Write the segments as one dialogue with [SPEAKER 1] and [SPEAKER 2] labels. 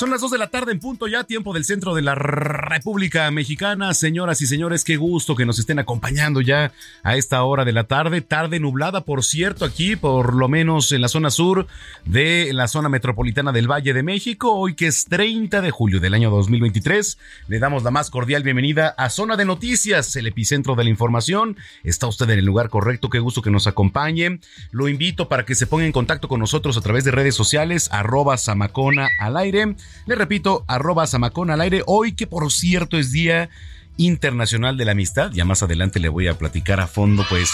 [SPEAKER 1] Son las 2 de la tarde en punto ya, tiempo del centro de la República Mexicana. Señoras y señores, qué gusto que nos estén acompañando ya a esta hora de la tarde. Tarde nublada, por cierto, aquí, por lo menos en la zona sur de la zona metropolitana del Valle de México. Hoy que es 30 de julio del año 2023, le damos la más cordial bienvenida a Zona de Noticias, el epicentro de la información. Está usted en el lugar correcto, qué gusto que nos acompañe. Lo invito para que se ponga en contacto con nosotros a través de redes sociales, arroba Samacona al aire. Le repito, arroba Samacona al aire. Hoy que por cierto es Día Internacional de la Amistad. Ya más adelante le voy a platicar a fondo, pues,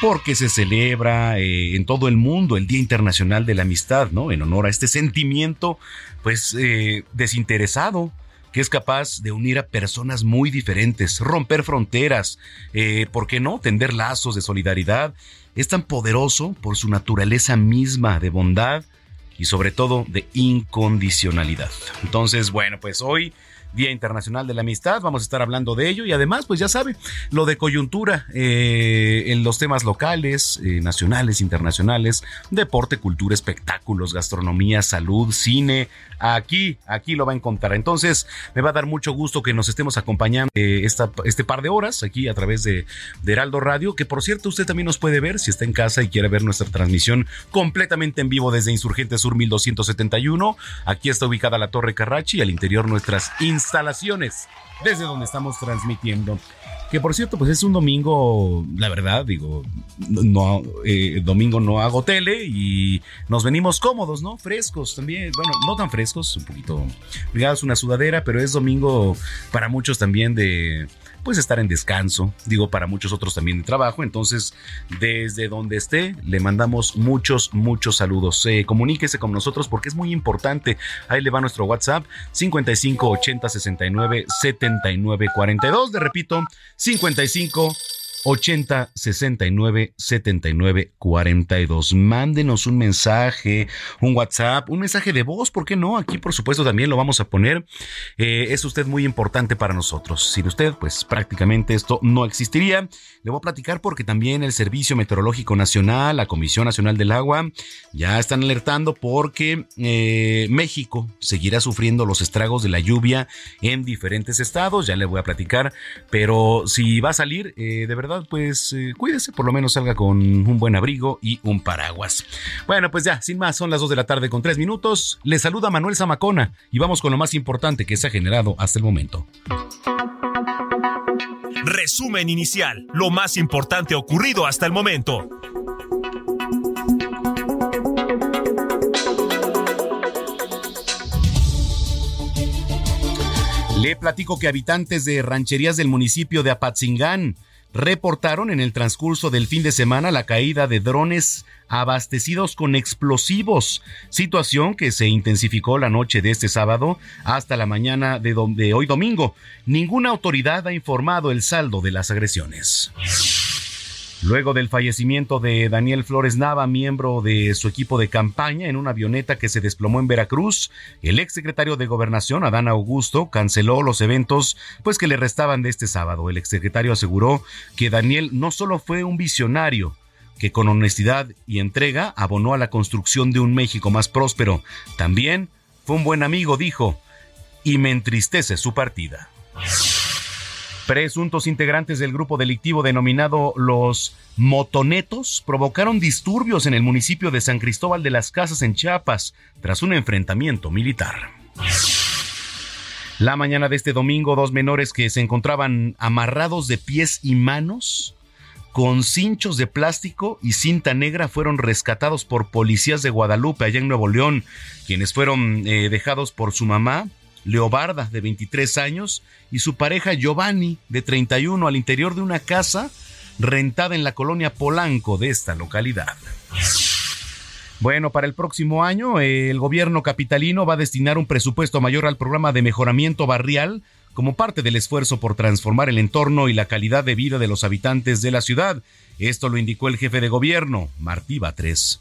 [SPEAKER 1] porque se celebra eh, en todo el mundo el Día Internacional de la Amistad, ¿no? En honor a este sentimiento, pues, eh, desinteresado que es capaz de unir a personas muy diferentes, romper fronteras, eh, ¿por qué no? Tender lazos de solidaridad. Es tan poderoso por su naturaleza misma de bondad y sobre todo de incondicionalidad. Entonces, bueno, pues hoy Día Internacional de la Amistad, vamos a estar hablando de ello y además, pues ya sabe, lo de coyuntura eh, en los temas locales, eh, nacionales, internacionales, deporte, cultura, espectáculos, gastronomía, salud, cine, aquí, aquí lo va a encontrar. Entonces, me va a dar mucho gusto que nos estemos acompañando eh, esta, este par de horas aquí a través de, de Heraldo Radio, que por cierto usted también nos puede ver si está en casa y quiere ver nuestra transmisión completamente en vivo desde Insurgente Sur 1271. Aquí está ubicada la Torre Carrachi y al interior nuestras instalaciones desde donde estamos transmitiendo. Que por cierto, pues es un domingo, la verdad, digo, no, eh, domingo no hago tele y nos venimos cómodos, ¿no? Frescos también, bueno, no tan frescos, un poquito, es una sudadera, pero es domingo para muchos también de, pues estar en descanso, digo para muchos otros también de trabajo, entonces desde donde esté le mandamos muchos, muchos saludos. Comuníquese con nosotros porque es muy importante. Ahí le va nuestro WhatsApp 55 80 69 79 42, de repito, 55 80 69 79 42. Mándenos un mensaje, un WhatsApp, un mensaje de voz, ¿por qué no? Aquí, por supuesto, también lo vamos a poner. Eh, es usted muy importante para nosotros. Sin usted, pues prácticamente esto no existiría. Le voy a platicar porque también el Servicio Meteorológico Nacional, la Comisión Nacional del Agua, ya están alertando porque eh, México seguirá sufriendo los estragos de la lluvia en diferentes estados. Ya le voy a platicar, pero si va a salir, eh, de verdad pues eh, cuídese, por lo menos salga con un buen abrigo y un paraguas. Bueno, pues ya, sin más, son las 2 de la tarde con 3 minutos. Le saluda Manuel Zamacona y vamos con lo más importante que se ha generado hasta el momento.
[SPEAKER 2] Resumen inicial, lo más importante ocurrido hasta el momento.
[SPEAKER 1] Le platico que habitantes de rancherías del municipio de Apatzingán reportaron en el transcurso del fin de semana la caída de drones abastecidos con explosivos, situación que se intensificó la noche de este sábado hasta la mañana de, hoy domingo. Ninguna autoridad ha informado el saldo de las agresiones. Luego del fallecimiento de Daniel Flores Nava, miembro de su equipo de campaña en una avioneta que se desplomó en Veracruz, el exsecretario de Gobernación, Adán Augusto, canceló los eventos pues que le restaban de este sábado. El exsecretario aseguró que Daniel no solo fue un visionario, que con honestidad y entrega abonó a la construcción de un México más próspero, también fue un buen amigo, dijo, y me entristece su partida. Presuntos integrantes del grupo delictivo denominado los Motonetos provocaron disturbios en el municipio de San Cristóbal de las Casas en Chiapas tras un enfrentamiento militar. La mañana de este domingo, dos menores que se encontraban amarrados de pies y manos con cinchos de plástico y cinta negra fueron rescatados por policías de Guadalupe, allá en Nuevo León, quienes fueron eh, dejados por su mamá Leobarda, de 23 años, y su pareja Giovanni, de 31, al interior de una casa rentada en la colonia Polanco de esta localidad. Bueno, para el próximo año, el gobierno capitalino va a destinar un presupuesto mayor al programa de mejoramiento barrial como parte del esfuerzo por transformar el entorno y la calidad de vida de los habitantes de la ciudad. Esto lo indicó el jefe de gobierno, Martí Batres.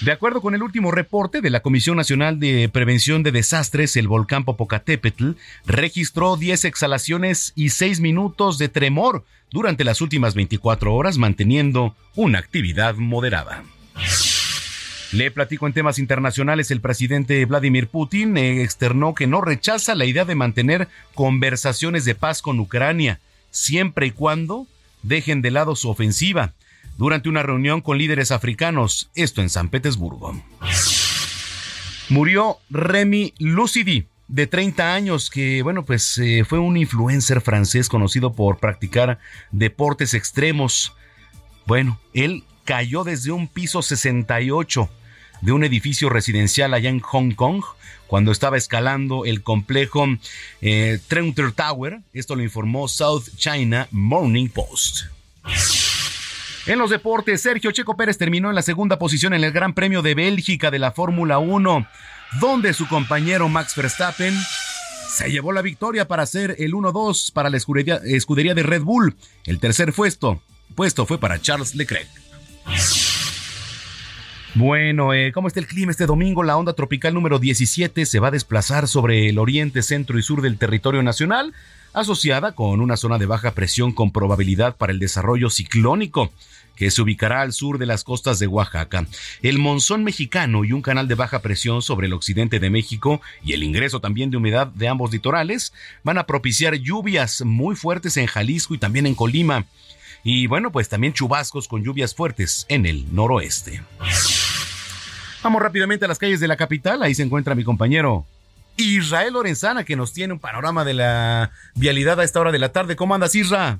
[SPEAKER 1] De acuerdo con el último reporte de la Comisión Nacional de Prevención de Desastres, el volcán Popocatépetl registró 10 exhalaciones y 6 minutos de tremor durante las últimas 24 horas, manteniendo una actividad moderada. Le platico en temas internacionales, el presidente Vladimir Putin externó que no rechaza la idea de mantener conversaciones de paz con Ucrania, siempre y cuando dejen de lado su ofensiva durante una reunión con líderes africanos, esto en San Petersburgo. Murió Remy Lucidi, de 30 años, que bueno, pues eh, fue un influencer francés conocido por practicar deportes extremos. Bueno, él cayó desde un piso 68 de un edificio residencial allá en Hong Kong cuando estaba escalando el complejo eh, Tower. Esto lo informó South China Morning Post. En los deportes, Sergio Checo Pérez terminó en la segunda posición en el Gran Premio de Bélgica de la Fórmula 1, donde su compañero Max Verstappen se llevó la victoria para ser el 1-2 para la escudería, de Red Bull. El tercer puesto, puesto fue para Charles Leclerc. Bueno, eh, ¿cómo está el clima este domingo? La onda tropical número 17 se va a desplazar sobre el oriente, centro y sur del territorio nacional, asociada con una zona de baja presión con probabilidad para el desarrollo ciclónico que se ubicará al sur de las costas de Oaxaca. El monzón mexicano y un canal de baja presión sobre el occidente de México y el ingreso también de humedad de ambos litorales van a propiciar lluvias muy fuertes en Jalisco y también en Colima. Y bueno, pues también chubascos con lluvias fuertes en el noroeste. Vamos rápidamente a las calles de la capital. Ahí se encuentra mi compañero Israel Lorenzana, que nos tiene un panorama de la vialidad a esta hora de la tarde. ¿Cómo andas, Isra?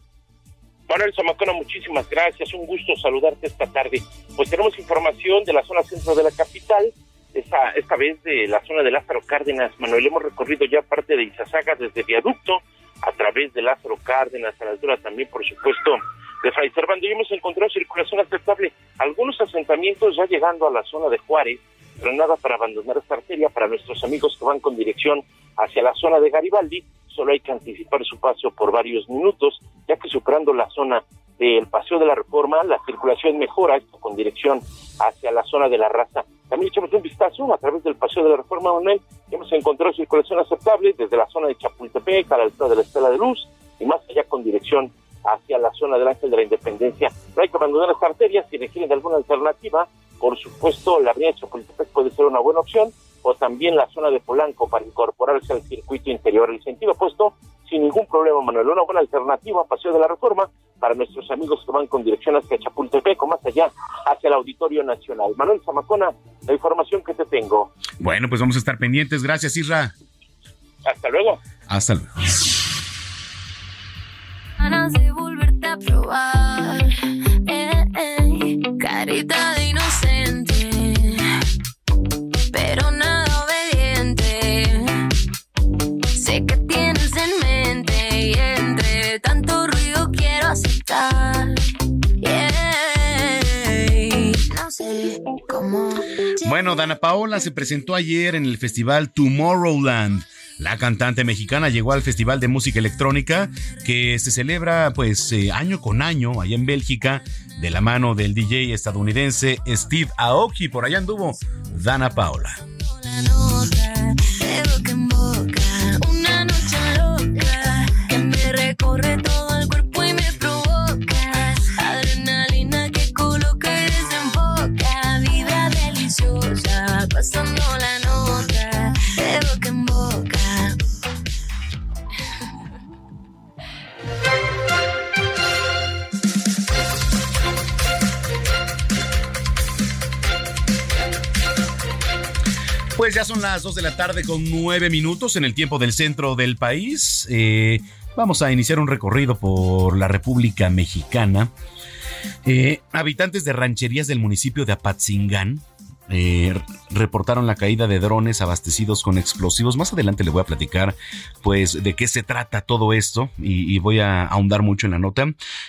[SPEAKER 3] Manuel Zamacona, muchísimas gracias. Un gusto saludarte esta tarde. Pues tenemos información de la zona centro de la capital, esta, esta vez de la zona de Lázaro Cárdenas. Manuel, hemos recorrido ya parte de Izazaga desde Viaducto a través de Lázaro Cárdenas, a la altura también, por supuesto, de Fray Servando. Y hemos encontrado circulación aceptable. Algunos asentamientos ya llegando a la zona de Juárez, pero nada para abandonar esta arteria. Para nuestros amigos que van con dirección hacia la zona de Garibaldi, solo hay que anticipar su paso por varios minutos, ya que superando la zona del Paseo de la Reforma, la circulación mejora, esto con dirección hacia la zona de la raza. También echamos un vistazo a través del Paseo de la Reforma, Manuel, hemos encontrado circulación aceptable desde la zona de Chapultepec a la altura de la Estela de Luz y más allá con dirección hacia la zona del Ángel de la Independencia. No hay que abandonar las arterias si requieren de alguna alternativa. Por supuesto, la avenida de Chapultepec puede ser una buena opción o también la zona de Polanco para incorporarse al circuito interior. El sentido opuesto, sin ningún problema, Manuel. Una buena alternativa, Paseo de la Reforma, para nuestros amigos que van con dirección hacia Chapultepec o más allá, hacia el Auditorio Nacional. Manuel Zamacona, la información que te tengo.
[SPEAKER 1] Bueno, pues vamos a estar pendientes. Gracias, Isra.
[SPEAKER 3] Hasta luego.
[SPEAKER 1] Hasta luego.
[SPEAKER 4] Eh, eh, carita de inocente pero nada Sé que tienes en mente y entre tanto ruido quiero aceptar. No sé cómo.
[SPEAKER 1] Bueno, Dana Paola se presentó ayer en el festival Tomorrowland. La cantante mexicana llegó al Festival de Música Electrónica que se celebra pues eh, año con año allá en Bélgica de la mano del DJ estadounidense Steve Aoki. Por allá anduvo Dana Paola. Son las 2 de la tarde con 9 minutos en el tiempo del centro del país. Eh, vamos a iniciar un recorrido por la República Mexicana. Eh, habitantes de rancherías del municipio de Apatzingán eh, reportaron la caída de drones abastecidos con explosivos. Más adelante le voy a platicar, pues, de qué se trata todo esto y, voy a ahondar mucho en la nota,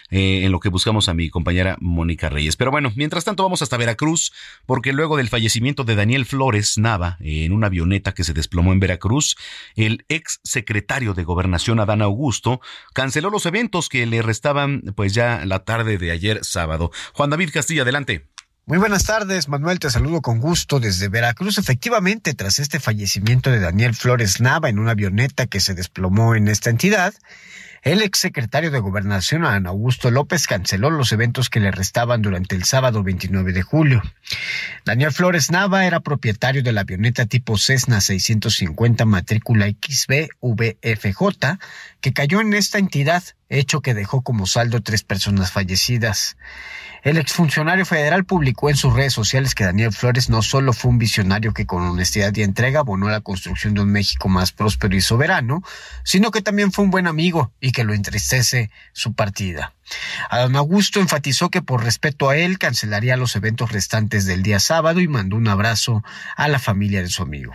[SPEAKER 1] eh, en lo que buscamos a mi compañera Mónica Reyes. Pero bueno, mientras tanto vamos hasta Veracruz, porque luego del fallecimiento de Daniel Flores Nava en una avioneta que se desplomó en Veracruz, el ex secretario de Gobernación Adán Augusto canceló los eventos que le restaban, pues, ya la tarde de ayer sábado. Juan David Castilla, adelante.
[SPEAKER 5] Muy buenas tardes, Manuel, te saludo con gusto desde Veracruz. Efectivamente, tras este fallecimiento de Daniel Flores Nava en una avioneta que se desplomó en esta entidad, el exsecretario de Gobernación, Ana Augusto López, canceló los eventos que le restaban durante el sábado 29 de julio. Daniel Flores Nava era propietario de la avioneta tipo Cessna 650 matrícula XBVFJ que cayó en esta entidad, hecho que dejó como saldo tres personas fallecidas. El exfuncionario federal publicó en sus redes sociales que Daniel Flores no solo fue un visionario que con honestidad y entrega abonó la construcción de un México más próspero y soberano, sino que también fue un buen amigo y que lo entristece su partida. Adán Augusto enfatizó que por respeto a él cancelaría los eventos restantes del día sábado y mandó un abrazo a la familia de su amigo.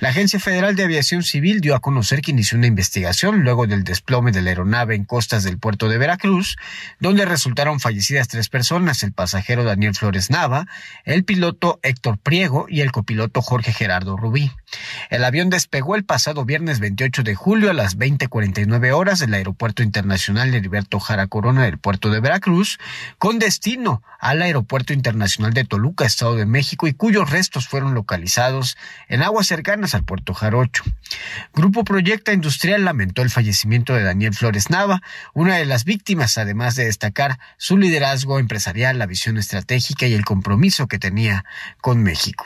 [SPEAKER 5] La Agencia Federal de Aviación Civil dio a conocer que inició una investigación luego del desplome de la aeronave en costas del puerto de Veracruz, donde resultaron fallecidas tres personas, el pasajero Daniel Flores Nava, el piloto Héctor Priego y el copiloto Jorge Gerardo Rubí. El avión despegó el pasado viernes 28 de julio a las 20:49 horas del Aeropuerto Internacional Heriberto Jara Corona del puerto de Veracruz, con destino al Aeropuerto Internacional de Toluca, Estado de México, y cuyos restos fueron localizados en aguas cercanas al puerto Jarocho. Grupo Proyecta Industrial lamentó el fallecimiento de Daniel Flores Nava, una de las víctimas, además de destacar su liderazgo empresarial, la visión estratégica y el compromiso que tenía con México.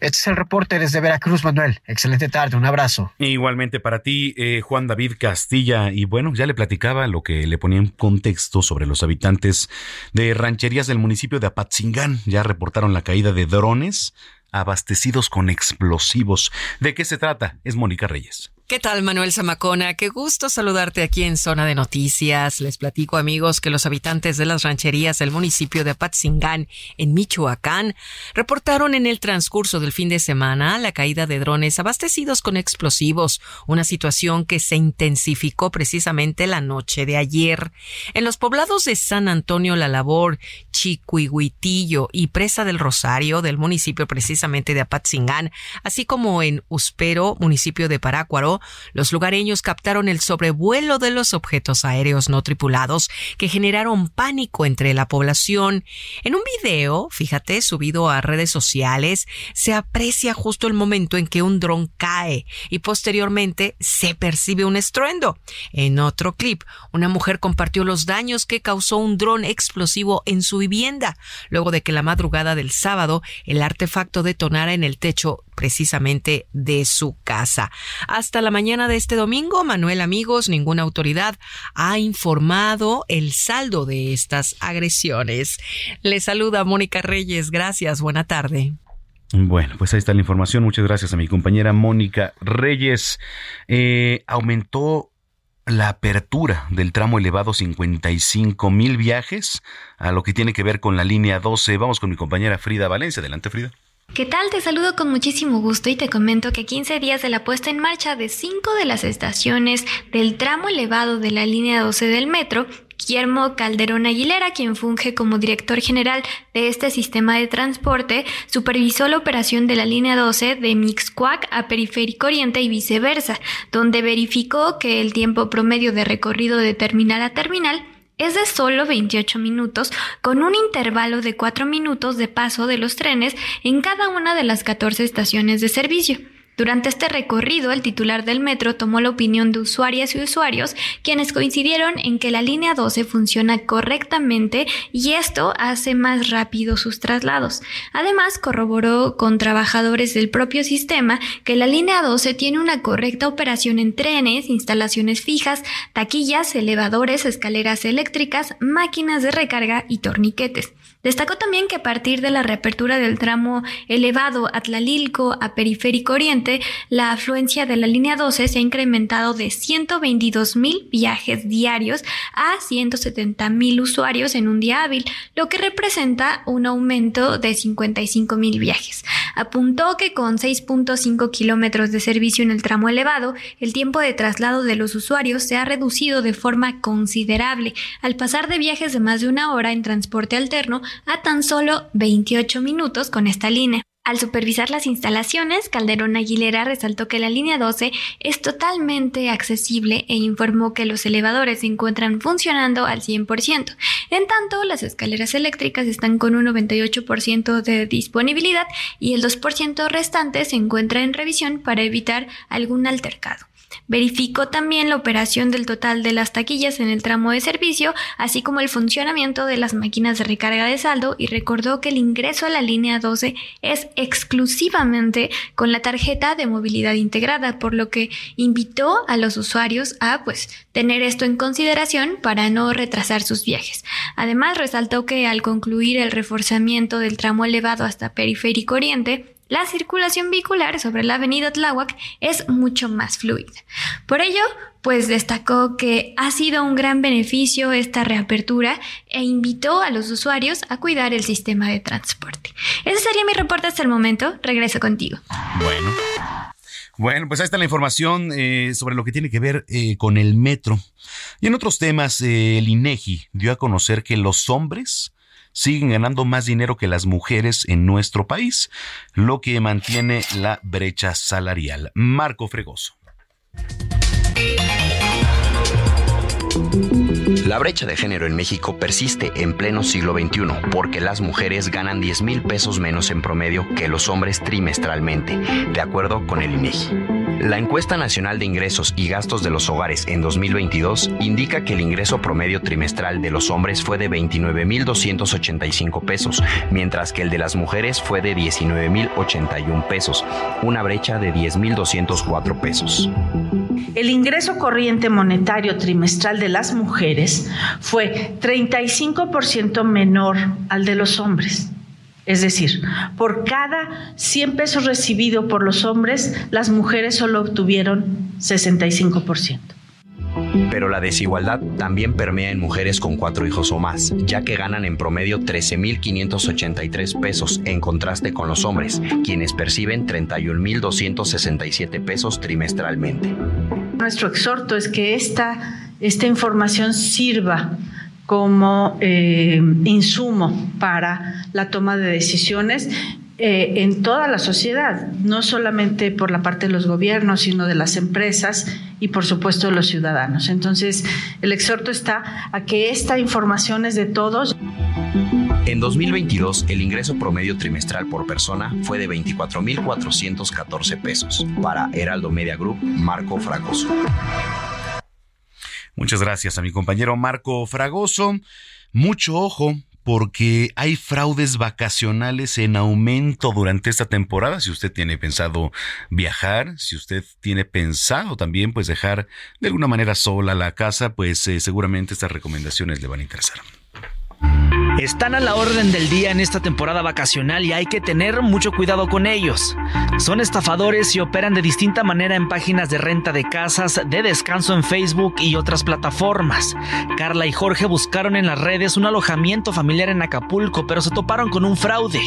[SPEAKER 5] Este es el reporte desde Veracruz, Manuel. Excelente tarde, un abrazo.
[SPEAKER 1] Igualmente para ti, eh, Juan David Castilla. Y bueno, ya le platicaba lo que le ponía en contexto sobre los habitantes de rancherías del municipio de Apatzingán. Ya reportaron la caída de drones abastecidos con explosivos. ¿De qué se trata? Es Mónica Reyes.
[SPEAKER 6] ¿Qué tal, Manuel Zamacona? Qué gusto saludarte aquí en Zona de Noticias. Les platico, amigos, que los habitantes de las rancherías del municipio de Apatzingán, en Michoacán, reportaron en el transcurso del fin de semana la caída de drones abastecidos con explosivos, una situación que se intensificó precisamente la noche de ayer. En los poblados de San Antonio La Labor, Chiquihuitillo y Presa del Rosario, del municipio precisamente de Apatzingán, así como en Uspero, municipio de Parácuaro, los lugareños captaron el sobrevuelo de los objetos aéreos no tripulados que generaron pánico entre la población. En un video, fíjate, subido a redes sociales, se aprecia justo el momento en que un dron cae y posteriormente se percibe un estruendo. En otro clip, una mujer compartió los daños que causó un dron explosivo en su vivienda, luego de que la madrugada del sábado el artefacto detonara en el techo precisamente de su casa. Hasta la mañana de este domingo, Manuel amigos, ninguna autoridad ha informado el saldo de estas agresiones. Le saluda Mónica Reyes. Gracias. Buena tarde.
[SPEAKER 1] Bueno, pues ahí está la información. Muchas gracias a mi compañera Mónica Reyes. Eh, aumentó la apertura del tramo elevado 55 mil viajes a lo que tiene que ver con la línea 12. Vamos con mi compañera Frida Valencia. Adelante, Frida.
[SPEAKER 7] ¿Qué tal? Te saludo con muchísimo gusto y te comento que 15 días de la puesta en marcha de 5 de las estaciones del tramo elevado de la línea 12 del metro, Guillermo Calderón Aguilera, quien funge como director general de este sistema de transporte, supervisó la operación de la línea 12 de Mixcuac a Periférico Oriente y viceversa, donde verificó que el tiempo promedio de recorrido de terminal a terminal es de solo 28 minutos, con un intervalo de 4 minutos de paso de los trenes en cada una de las 14 estaciones de servicio. Durante este recorrido, el titular del metro tomó la opinión de usuarias y usuarios, quienes coincidieron en que la línea 12 funciona correctamente y esto hace más rápido sus traslados. Además, corroboró con trabajadores del propio sistema que la línea 12 tiene una correcta operación en trenes, instalaciones fijas, taquillas, elevadores, escaleras eléctricas, máquinas de recarga y torniquetes. Destacó también que a partir de la reapertura del tramo elevado Atlalilco a Periférico Oriente, la afluencia de la línea 12 se ha incrementado de 122 mil viajes diarios a 170 mil usuarios en un día hábil, lo que representa un aumento de 55 mil viajes. Apuntó que con 6.5 kilómetros de servicio en el tramo elevado, el tiempo de traslado de los usuarios se ha reducido de forma considerable, al pasar de viajes de más de una hora en transporte alterno a tan solo 28 minutos con esta línea. Al supervisar las instalaciones, Calderón Aguilera resaltó que la línea 12 es totalmente accesible e informó que los elevadores se encuentran funcionando al 100%. En tanto, las escaleras eléctricas están con un 98% de disponibilidad y el 2% restante se encuentra en revisión para evitar algún altercado. Verificó también la operación del total de las taquillas en el tramo de servicio, así como el funcionamiento de las máquinas de recarga de saldo y recordó que el ingreso a la línea 12 es exclusivamente con la tarjeta de movilidad integrada, por lo que invitó a los usuarios a pues tener esto en consideración para no retrasar sus viajes. Además, resaltó que al concluir el reforzamiento del tramo elevado hasta Periférico Oriente, la circulación vehicular sobre la avenida Tláhuac es mucho más fluida. Por ello, pues destacó que ha sido un gran beneficio esta reapertura e invitó a los usuarios a cuidar el sistema de transporte. Ese sería mi reporte hasta el momento. Regreso contigo.
[SPEAKER 1] Bueno. Bueno, pues ahí está la información eh, sobre lo que tiene que ver eh, con el metro. Y en otros temas, eh, el INEGI dio a conocer que los hombres siguen ganando más dinero que las mujeres en nuestro país, lo que mantiene la brecha salarial. Marco Fregoso.
[SPEAKER 8] La brecha de género en México persiste en pleno siglo XXI porque las mujeres ganan 10 mil pesos menos en promedio que los hombres trimestralmente, de acuerdo con el INEGI. La encuesta nacional de ingresos y gastos de los hogares en 2022 indica que el ingreso promedio trimestral de los hombres fue de 29.285 pesos, mientras que el de las mujeres fue de 19.081 pesos, una brecha de 10.204 pesos.
[SPEAKER 9] El ingreso corriente monetario trimestral de las mujeres fue 35% menor al de los hombres. Es decir, por cada 100 pesos recibido por los hombres, las mujeres solo obtuvieron 65%.
[SPEAKER 8] Pero la desigualdad también permea en mujeres con cuatro hijos o más, ya que ganan en promedio 13.583 pesos en contraste con los hombres, quienes perciben 31.267 pesos trimestralmente.
[SPEAKER 9] Nuestro exhorto es que esta, esta información sirva como eh, insumo para la toma de decisiones eh, en toda la sociedad, no solamente por la parte de los gobiernos, sino de las empresas y por supuesto de los ciudadanos. Entonces, el exhorto está a que esta información es de todos.
[SPEAKER 8] En 2022, el ingreso promedio trimestral por persona fue de 24.414 pesos. Para Heraldo Media Group, Marco Fragoso.
[SPEAKER 1] Muchas gracias a mi compañero Marco Fragoso. Mucho ojo porque hay fraudes vacacionales en aumento durante esta temporada. Si usted tiene pensado viajar, si usted tiene pensado también pues dejar de alguna manera sola la casa, pues eh, seguramente estas recomendaciones le van a interesar.
[SPEAKER 10] Están a la orden del día en esta temporada vacacional y hay que tener mucho cuidado con ellos. Son estafadores y operan de distinta manera en páginas de renta de casas, de descanso en Facebook y otras plataformas. Carla y Jorge buscaron en las redes un alojamiento familiar en Acapulco, pero se toparon con un fraude.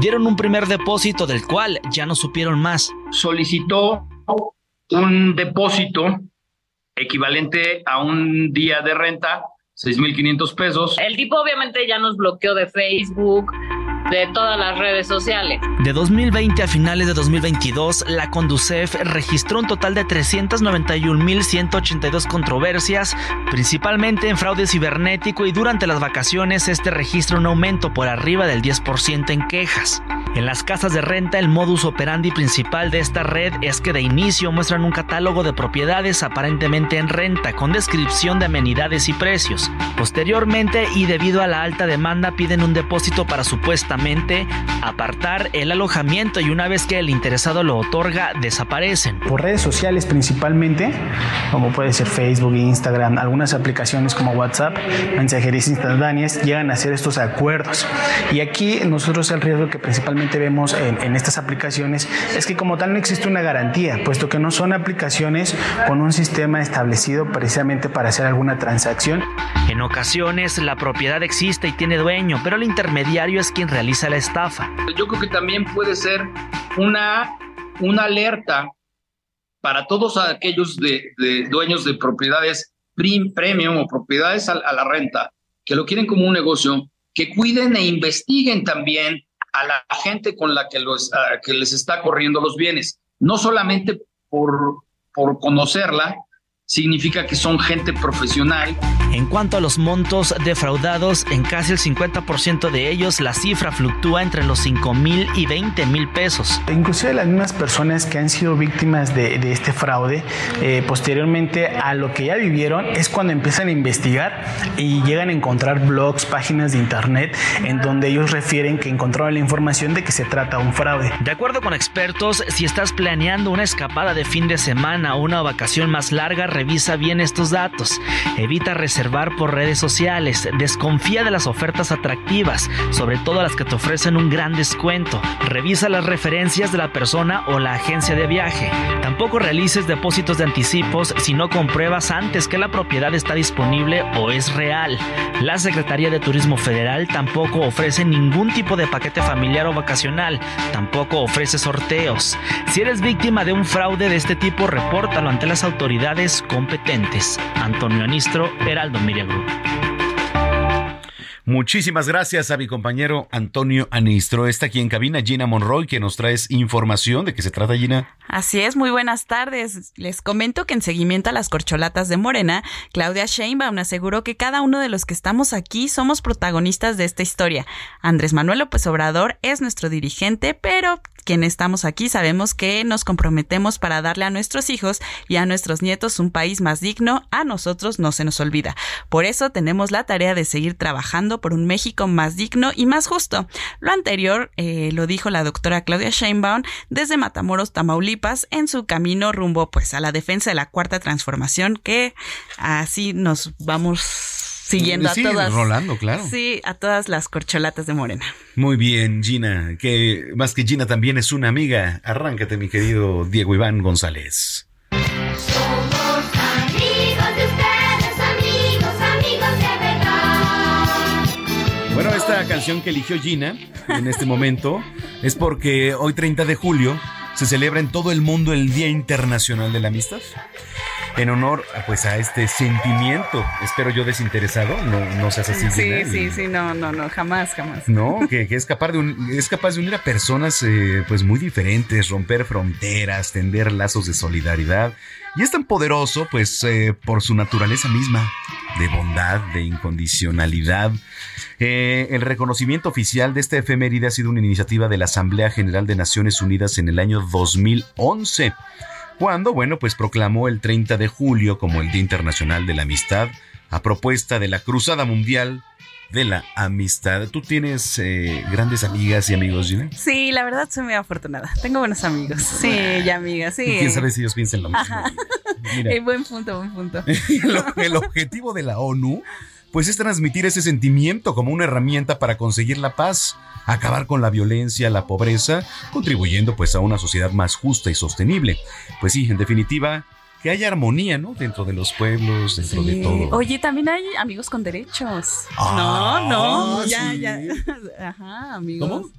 [SPEAKER 10] Dieron un primer depósito del cual ya no supieron más.
[SPEAKER 11] Solicitó un depósito equivalente a un día de renta 6.500 pesos.
[SPEAKER 12] El tipo obviamente ya nos bloqueó de Facebook, de todas las redes sociales.
[SPEAKER 10] De 2020 a finales de 2022, la Conducef registró un total de 391.182 controversias, principalmente en fraude cibernético y durante las vacaciones este registra un aumento por arriba del 10% en quejas. En las casas de renta, el modus operandi principal de esta red es que de inicio muestran un catálogo de propiedades aparentemente en renta, con descripción de amenidades y precios. Posteriormente, y debido a la alta demanda, piden un depósito para supuestamente apartar el alojamiento y una vez que el interesado lo otorga, desaparecen.
[SPEAKER 13] Por redes sociales principalmente, como puede ser Facebook, Instagram, algunas aplicaciones como WhatsApp, mensajerías instantáneas, llegan a hacer estos acuerdos. Y aquí nosotros el riesgo que principalmente vemos en, en estas aplicaciones es que como tal no existe una garantía, puesto que no son aplicaciones con un sistema establecido precisamente para hacer alguna transacción.
[SPEAKER 10] En ocasiones la propiedad existe y tiene dueño, pero el intermediario es quien realiza la estafa.
[SPEAKER 11] Yo creo que también puede ser una, una alerta para todos aquellos de, de dueños de propiedades prim- premium o propiedades a, a la renta que lo quieren como un negocio, que cuiden e investiguen también a la gente con la que, los, a- que les está corriendo los bienes. No solamente por, por conocerla, significa que son gente profesional.
[SPEAKER 10] En cuanto a los montos defraudados, en casi el 50% de ellos la cifra fluctúa entre los 5 mil y 20 mil pesos.
[SPEAKER 13] Inclusive las mismas personas que han sido víctimas de, de este fraude, eh, posteriormente a lo que ya vivieron, es cuando empiezan a investigar y llegan a encontrar blogs, páginas de internet, en donde ellos refieren que encontraron la información de que se trata de un fraude.
[SPEAKER 10] De acuerdo con expertos, si estás planeando una escapada de fin de semana o una vacación más larga, revisa bien estos datos. Evita reservar por redes sociales. Desconfía de las ofertas atractivas, sobre todo las que te ofrecen un gran descuento. Revisa las referencias de la persona o la agencia de viaje. Tampoco realices depósitos de anticipos si no compruebas antes que la propiedad está disponible o es real. La Secretaría de Turismo Federal tampoco ofrece ningún tipo de paquete familiar o vacacional. Tampoco ofrece sorteos. Si eres víctima de un fraude de este tipo, repórtalo ante las autoridades competentes. Antonio Anistro, Heraldo Media Group.
[SPEAKER 1] Muchísimas gracias a mi compañero Antonio Anistro. Está aquí en cabina Gina Monroy, que nos traes información de qué se trata, Gina.
[SPEAKER 14] Así es, muy buenas tardes. Les comento que en seguimiento a las corcholatas de Morena, Claudia Sheinbaum aseguró que cada uno de los que estamos aquí somos protagonistas de esta historia. Andrés Manuel López Obrador es nuestro dirigente, pero quienes estamos aquí sabemos que nos comprometemos para darle a nuestros hijos y a nuestros nietos un país más digno. A nosotros no se nos olvida. Por eso tenemos la tarea de seguir trabajando por un México más digno y más justo. Lo anterior eh, lo dijo la doctora Claudia Sheinbaum desde Matamoros, Tamaulipas, en su camino rumbo pues a la defensa de la cuarta transformación, que así nos vamos siguiendo
[SPEAKER 1] Sí,
[SPEAKER 14] a todas.
[SPEAKER 1] rolando, claro.
[SPEAKER 14] Sí, a todas las corcholatas de Morena.
[SPEAKER 1] Muy bien, Gina, que más que Gina también es una amiga. Arráncate, mi querido Diego Iván González. Esta canción que eligió Gina en este momento es porque hoy 30 de julio se celebra en todo el mundo el Día Internacional de la Amistad. En honor pues a este sentimiento, espero yo desinteresado, no, no seas así.
[SPEAKER 14] Sí,
[SPEAKER 1] Gina,
[SPEAKER 14] sí,
[SPEAKER 1] y-
[SPEAKER 14] sí, no, no, no, jamás, jamás.
[SPEAKER 1] No, que, que es, capaz de un- es capaz de unir a personas eh, pues muy diferentes, romper fronteras, tender lazos de solidaridad. Y es tan poderoso pues eh, por su naturaleza misma, de bondad, de incondicionalidad. Eh, el reconocimiento oficial de esta efeméride ha sido una iniciativa de la Asamblea General de Naciones Unidas en el año 2011 cuando, bueno, pues proclamó el 30 de julio como el Día Internacional de la Amistad a propuesta de la Cruzada Mundial de la Amistad. ¿Tú tienes eh, grandes amigas y amigos, Gina?
[SPEAKER 14] Sí, la verdad soy muy afortunada. Tengo buenos amigos. Sí, y amigas, sí.
[SPEAKER 1] ¿Y quién sabe si ellos piensan lo mismo? Mira.
[SPEAKER 14] Eh, buen punto, buen punto.
[SPEAKER 1] el, el objetivo de la ONU pues es transmitir ese sentimiento como una herramienta para conseguir la paz, acabar con la violencia, la pobreza, contribuyendo pues a una sociedad más justa y sostenible. Pues sí, en definitiva, que haya armonía, ¿no? Dentro de los pueblos, dentro de todo.
[SPEAKER 14] Oye, también hay amigos con derechos.
[SPEAKER 1] Ah,
[SPEAKER 14] no, no, ya,
[SPEAKER 1] sí.
[SPEAKER 14] ya. Ajá, amigos.
[SPEAKER 1] ¿Cómo?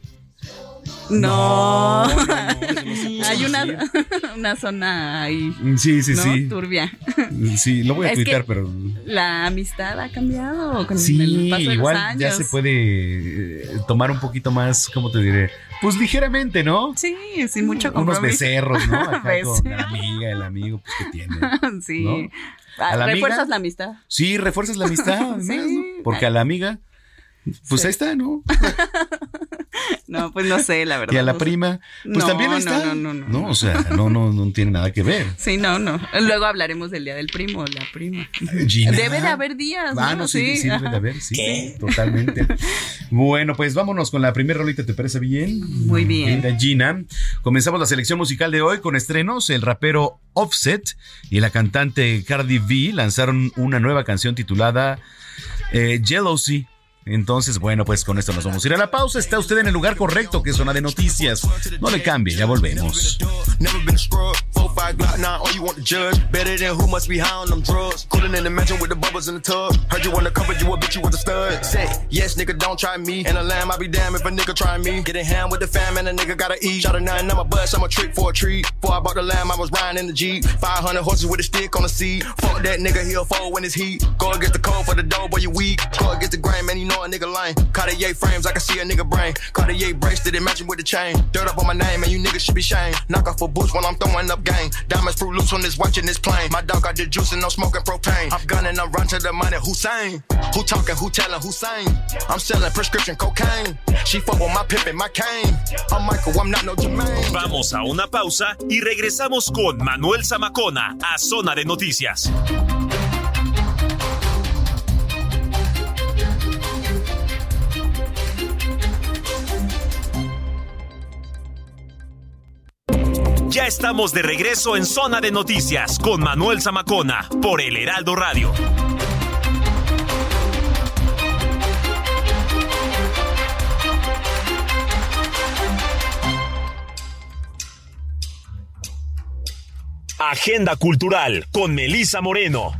[SPEAKER 14] No.
[SPEAKER 1] No, no, no,
[SPEAKER 14] hay una, una zona ahí.
[SPEAKER 1] Sí, sí,
[SPEAKER 14] ¿no?
[SPEAKER 1] sí.
[SPEAKER 14] Turbia.
[SPEAKER 1] Sí, lo voy a
[SPEAKER 14] Es
[SPEAKER 1] tuitar, pero
[SPEAKER 14] La amistad ha cambiado con el
[SPEAKER 1] sí,
[SPEAKER 14] paso de
[SPEAKER 1] igual
[SPEAKER 14] los años.
[SPEAKER 1] ya se puede eh, tomar un poquito más, ¿cómo te diré? Pues ligeramente, ¿no?
[SPEAKER 14] Sí, sin mucho
[SPEAKER 1] Unos
[SPEAKER 14] compromiso.
[SPEAKER 1] becerros, ¿no? Acá con
[SPEAKER 14] Becerros.
[SPEAKER 1] la amiga, el amigo, pues que tiene.
[SPEAKER 14] sí. Ah,
[SPEAKER 1] ¿A la
[SPEAKER 14] Refuerzas
[SPEAKER 1] amiga?
[SPEAKER 14] la amistad.
[SPEAKER 1] Sí, refuerzas la amistad, además,
[SPEAKER 14] Sí.
[SPEAKER 1] ¿no? Porque a la amiga, pues
[SPEAKER 14] Sí.
[SPEAKER 1] ahí está, ¿no?
[SPEAKER 14] No, pues no sé, la verdad.
[SPEAKER 1] Y a la
[SPEAKER 14] no sé.
[SPEAKER 1] prima, pues
[SPEAKER 14] No,
[SPEAKER 1] también
[SPEAKER 14] no,
[SPEAKER 1] está.
[SPEAKER 14] no, no, no.
[SPEAKER 1] No, o sea, no, no, no tiene nada que ver.
[SPEAKER 14] Sí, no, no. Luego hablaremos del día del primo, la prima.
[SPEAKER 1] Gina.
[SPEAKER 14] Debe de haber días.
[SPEAKER 1] Ah, no, sí, sí, debe de haber, sí, totalmente. Bueno, pues vámonos con la primera rolita, ¿te parece bien?
[SPEAKER 14] Muy bien.
[SPEAKER 1] Gina, comenzamos la selección musical de hoy con estrenos. El rapero Offset y la cantante Cardi B lanzaron una nueva canción titulada eh, Jealousy. Entonces, bueno, pues con esto nos vamos a ir a la pausa. Está usted en el lugar correcto, que es zona de noticias. No le cambie, ya volvemos.
[SPEAKER 15] Never been a scrub. Four, five Glock, nine, you want to judge. Better than who must be high on them drugs. Cooling in the mansion with the bubbles in the tub. Heard you wanna cover you a bitch, you was a stud. Say, yes, nigga, don't try me. And a lamb, I be damn if a nigga try me. Getting hand with the fam and a nigga gotta eat. Shot a nine, I'm a bust, I'm a trick for a treat. Before I bought the lamb, I was riding in the Jeep. 500 horses with a stick on the seat. Fuck that nigga, he'll fold when it's heat. Go against the cold for the dough, boy, you weak. Go against the grain, man, you know a nigga lame. Cartier frames, I can see a nigga brain. Cartier bracelet, it matching with the chain. Dirt up on my name, and you niggas should be shamed. Knock off a boots while I'm throwing up game. Diamonds fruit loose on this watch in this plane. My dog got the juice and no smoking propane. I'm gunning, I'm run to the money. Hussein, who talking, who telling, Hussein. I'm selling prescription cocaine. She fuck with my pimp and my cane. I'm Michael, I'm not no Jermaine.
[SPEAKER 2] Vamos a una pausa y regresamos con Manuel Zamacona a Zona de Noticias. Ya estamos de regreso en Zona de Noticias con Manuel Zamacona por El Heraldo Radio. Agenda Cultural con Melisa Moreno.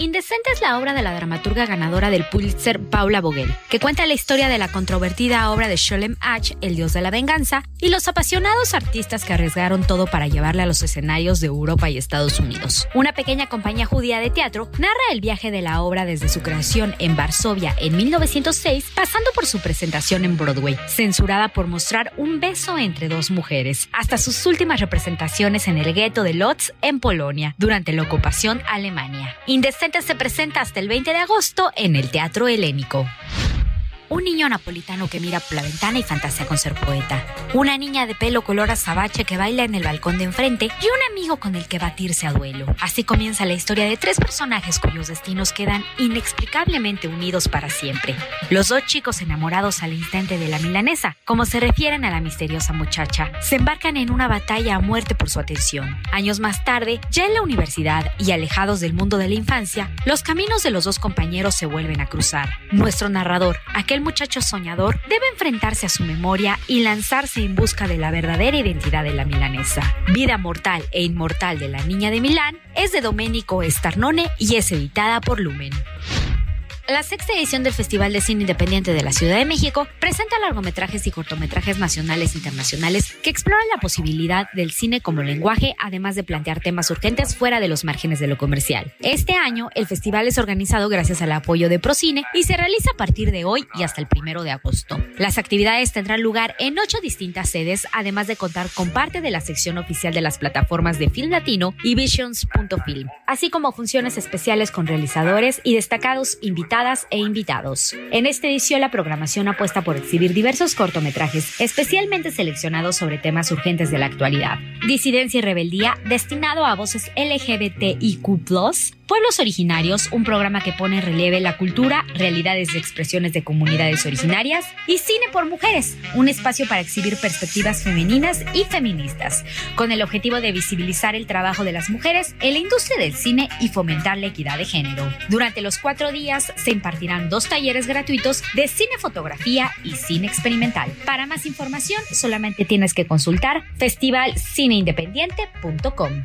[SPEAKER 16] Indecente es la obra de la dramaturga ganadora del Pulitzer Paula Vogel, que cuenta la historia de la controvertida obra de Sholem Ach, El dios de la venganza, y los apasionados artistas que arriesgaron todo para llevarla a los escenarios de Europa y Estados Unidos. Una pequeña compañía judía de teatro narra el viaje de la obra desde su creación en Varsovia en 1906, pasando por su presentación en Broadway, censurada por mostrar un beso entre dos mujeres, hasta sus últimas representaciones en el gueto de Lodz en Polonia, durante la ocupación Alemania. Indecente se presenta hasta el 20 de agosto en el Teatro Helénico. Un niño napolitano que mira por la ventana y fantasea con ser poeta. Una niña de pelo color azabache que baila en el balcón de enfrente y un amigo con el que batirse a duelo. Así comienza la historia de tres personajes cuyos destinos quedan inexplicablemente unidos para siempre. Los dos chicos enamorados al instante de la milanesa, como se refieren a la misteriosa muchacha, se embarcan en una batalla a muerte por su atención. Años más tarde, ya en la universidad y alejados del mundo de la infancia, los caminos de los dos compañeros se vuelven a cruzar. Nuestro narrador, aquel muchacho soñador, debe enfrentarse a su memoria y lanzarse en busca de la verdadera identidad de la milanesa. Vida mortal e inmortal de la niña de Milán es de Domenico Starnone y es editada por Lumen. La sexta edición del Festival de Cine Independiente de la Ciudad de México presenta largometrajes y cortometrajes nacionales e internacionales que exploran la posibilidad del cine como lenguaje, además de plantear temas urgentes fuera de los márgenes de lo comercial. Este año, el festival es organizado gracias al apoyo de Procine y se realiza a partir de hoy y hasta el primero de agosto. Las actividades tendrán lugar en ocho distintas sedes, además de contar con parte de la sección oficial de las plataformas de Film Latino y Visions.film, así como funciones especiales con realizadores y destacados invitados e invitados. En esta edición la programación apuesta por exhibir diversos cortometrajes especialmente seleccionados sobre temas urgentes de la actualidad. Disidencia y rebeldía destinado a voces LGBTIQ+, Pueblos Originarios, un programa que pone en relieve la cultura, realidades y expresiones de comunidades originarias, y Cine por Mujeres, un espacio para exhibir perspectivas femeninas y feministas, con el objetivo de visibilizar el trabajo de las mujeres en la industria del cine y fomentar la equidad de género. Durante los cuatro días se impartirán dos talleres gratuitos de cine fotografía y cine experimental. Para más información solamente tienes que consultar festivalcineindependiente.com.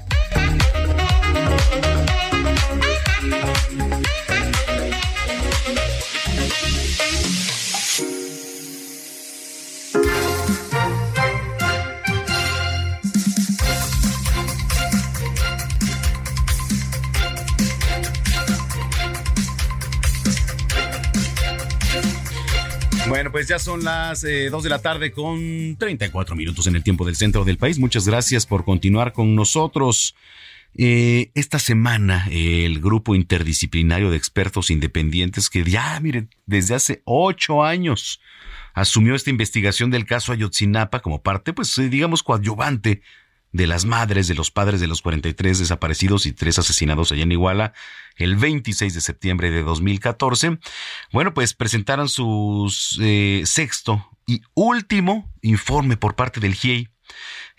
[SPEAKER 1] Pues ya son las eh, 2 de la tarde con 34 minutos en el tiempo del centro del país. Muchas gracias por continuar con nosotros. Eh, esta semana el grupo interdisciplinario de expertos independientes que ya, miren, desde hace ocho años asumió esta investigación del caso Ayotzinapa como parte, pues eh, digamos, coadyuvante de las madres de los padres de los 43 desaparecidos y tres asesinados allá en Iguala el 26 de septiembre de 2014. Bueno, pues presentaron su eh, sexto y último informe por parte del GIEI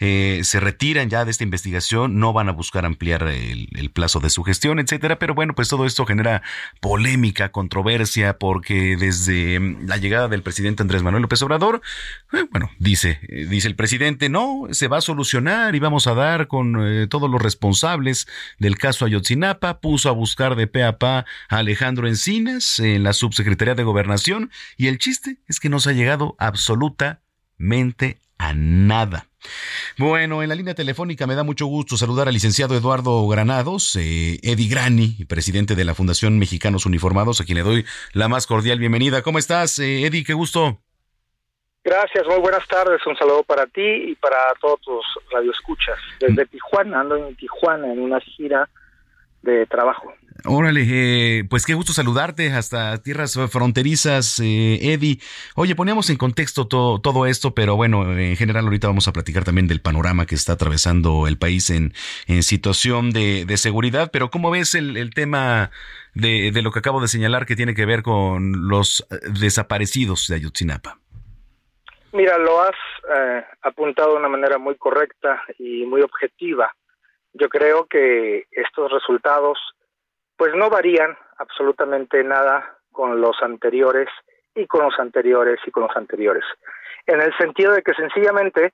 [SPEAKER 1] eh, se retiran ya de esta investigación, no van a buscar ampliar el, plazo de su gestión, etcétera. Pero bueno, pues todo esto genera polémica, controversia, porque desde mm, la llegada del presidente Andrés Manuel López Obrador, eh, bueno, dice, eh, dice el presidente, no, se va a solucionar y vamos a dar con todos los responsables del caso Ayotzinapa, puso a buscar de pe a pa a Alejandro Encinas en la subsecretaría de Gobernación, y el chiste es que no se ha llegado absolutamente a nada. Bueno, en la línea telefónica me da mucho gusto saludar al licenciado Eduardo Granados, eh, Eddie Grani, presidente de la Fundación Mexicanos Uniformados, a quien le doy la más cordial bienvenida. ¿Cómo estás, eh, Eddie? Qué gusto.
[SPEAKER 17] Gracias, muy buenas tardes. Un saludo para ti y para todos tus radioescuchas. Desde Tijuana, ando en Tijuana en una gira de trabajo.
[SPEAKER 1] Órale, eh, pues qué gusto saludarte hasta tierras fronterizas, eh, Eddie. Oye, poníamos en contexto to todo esto, pero bueno, en general ahorita vamos a platicar también del panorama que está atravesando el país en, situación de, seguridad, pero ¿cómo ves el, tema de, de, lo que acabo de señalar que tiene que ver con los desaparecidos de Ayotzinapa?
[SPEAKER 17] Mira, lo has eh, apuntado de una manera muy correcta y muy objetiva. Yo creo que estos resultados pues no varían absolutamente nada con los anteriores y con los anteriores y con los anteriores, en el sentido de que sencillamente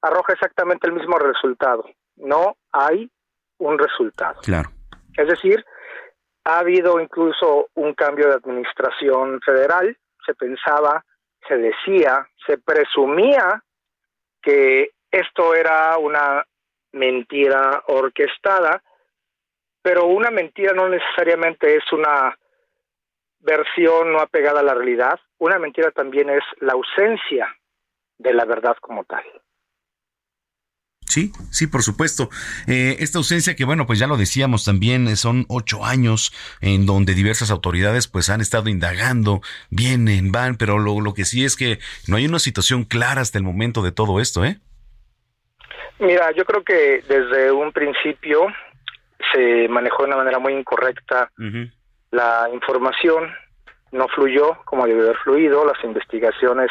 [SPEAKER 17] arroja exactamente el mismo resultado. No hay un resultado.
[SPEAKER 1] Claro.
[SPEAKER 17] Es decir, ha habido incluso un cambio de administración federal, se pensaba, se decía, se presumía que esto era una mentira orquestada, pero una mentira no necesariamente es una versión no apegada a la realidad, una mentira también es la ausencia de la verdad como tal.
[SPEAKER 1] Sí, sí, por supuesto. Eh, esta ausencia que, bueno, pues ya lo decíamos también, son ocho años en donde diversas autoridades pues han estado indagando, vienen, van, pero lo, lo que sí es que no hay una situación clara hasta el momento de todo esto, ¿eh?
[SPEAKER 17] Mira, yo creo que desde un principio se manejó de una manera muy incorrecta uh -huh. la información, no fluyó como debió haber fluido, las investigaciones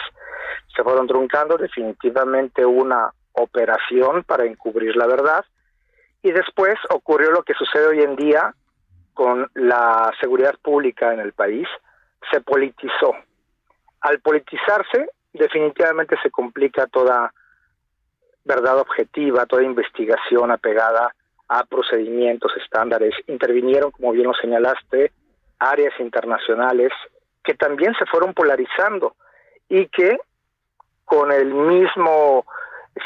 [SPEAKER 17] se fueron truncando, definitivamente una operación para encubrir la verdad y después ocurrió lo que sucede hoy en día con la seguridad pública en el país, se politizó. Al politizarse, definitivamente se complica toda verdad objetiva, toda investigación apegada a procedimientos, estándares. Intervinieron, como bien lo señalaste, áreas internacionales que también se fueron polarizando y que con el mismo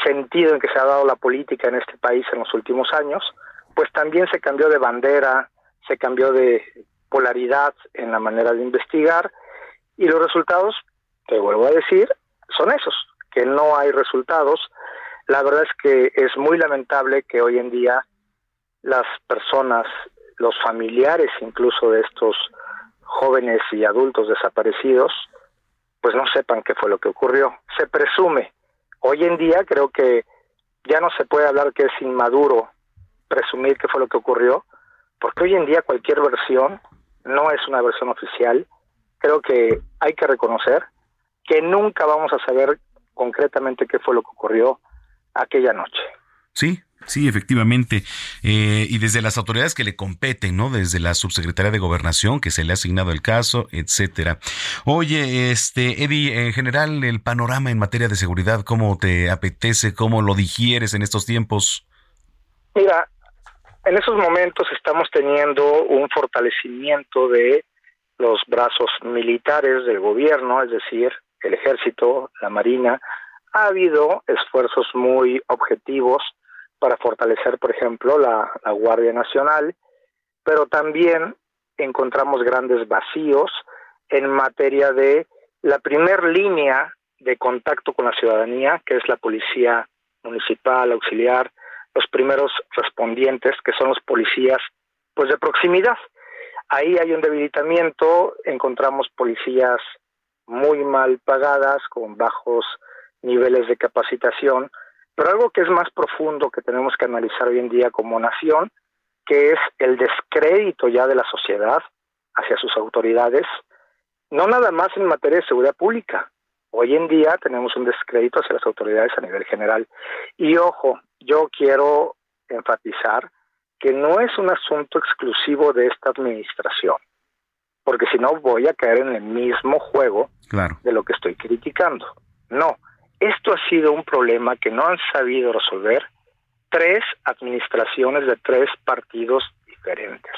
[SPEAKER 17] sentido en que se ha dado la política en este país en los últimos años, pues también se cambió de bandera, se cambió de polaridad en la manera de investigar y los resultados, te vuelvo a decir, son esos, que no hay resultados. La verdad es que es muy lamentable que hoy en día las personas, los familiares incluso de estos jóvenes y adultos desaparecidos, pues no sepan qué fue lo que ocurrió. Se presume. Hoy en día creo que ya no se puede hablar que es inmaduro presumir qué fue lo que ocurrió, porque hoy en día cualquier versión no es una versión oficial. Creo que hay que reconocer que nunca vamos a saber concretamente qué fue lo que ocurrió aquella noche.
[SPEAKER 1] Sí, Sí, efectivamente. Eh, y desde las autoridades que le competen, ¿no? Desde la subsecretaría de Gobernación, que se le ha asignado el caso, etcétera. Oye, este, Eddie, en general, el panorama en materia de seguridad, ¿cómo te apetece? ¿Cómo lo digieres en estos tiempos?
[SPEAKER 17] Mira, en esos momentos estamos teniendo un fortalecimiento de los brazos militares del gobierno, es decir, el ejército, la marina. Ha habido esfuerzos muy objetivos para fortalecer, por ejemplo, la, Guardia Nacional, pero también encontramos grandes vacíos en materia de la primer línea de contacto con la ciudadanía, que es la policía municipal, auxiliar, los primeros respondientes, que son los policías pues de proximidad. Ahí hay un debilitamiento, encontramos policías muy mal pagadas, con bajos niveles de capacitación, pero algo que es más profundo que tenemos que analizar hoy en día como nación, que es el descrédito ya de la sociedad hacia sus autoridades, no nada más en materia de seguridad pública. Hoy en día tenemos un descrédito hacia las autoridades a nivel general. Y ojo, yo quiero enfatizar que no es un asunto exclusivo de esta administración, porque si no voy a caer en el mismo juego
[SPEAKER 1] Claro.
[SPEAKER 17] de lo que estoy criticando. No, esto ha sido un problema que no han sabido resolver tres administraciones de tres partidos diferentes.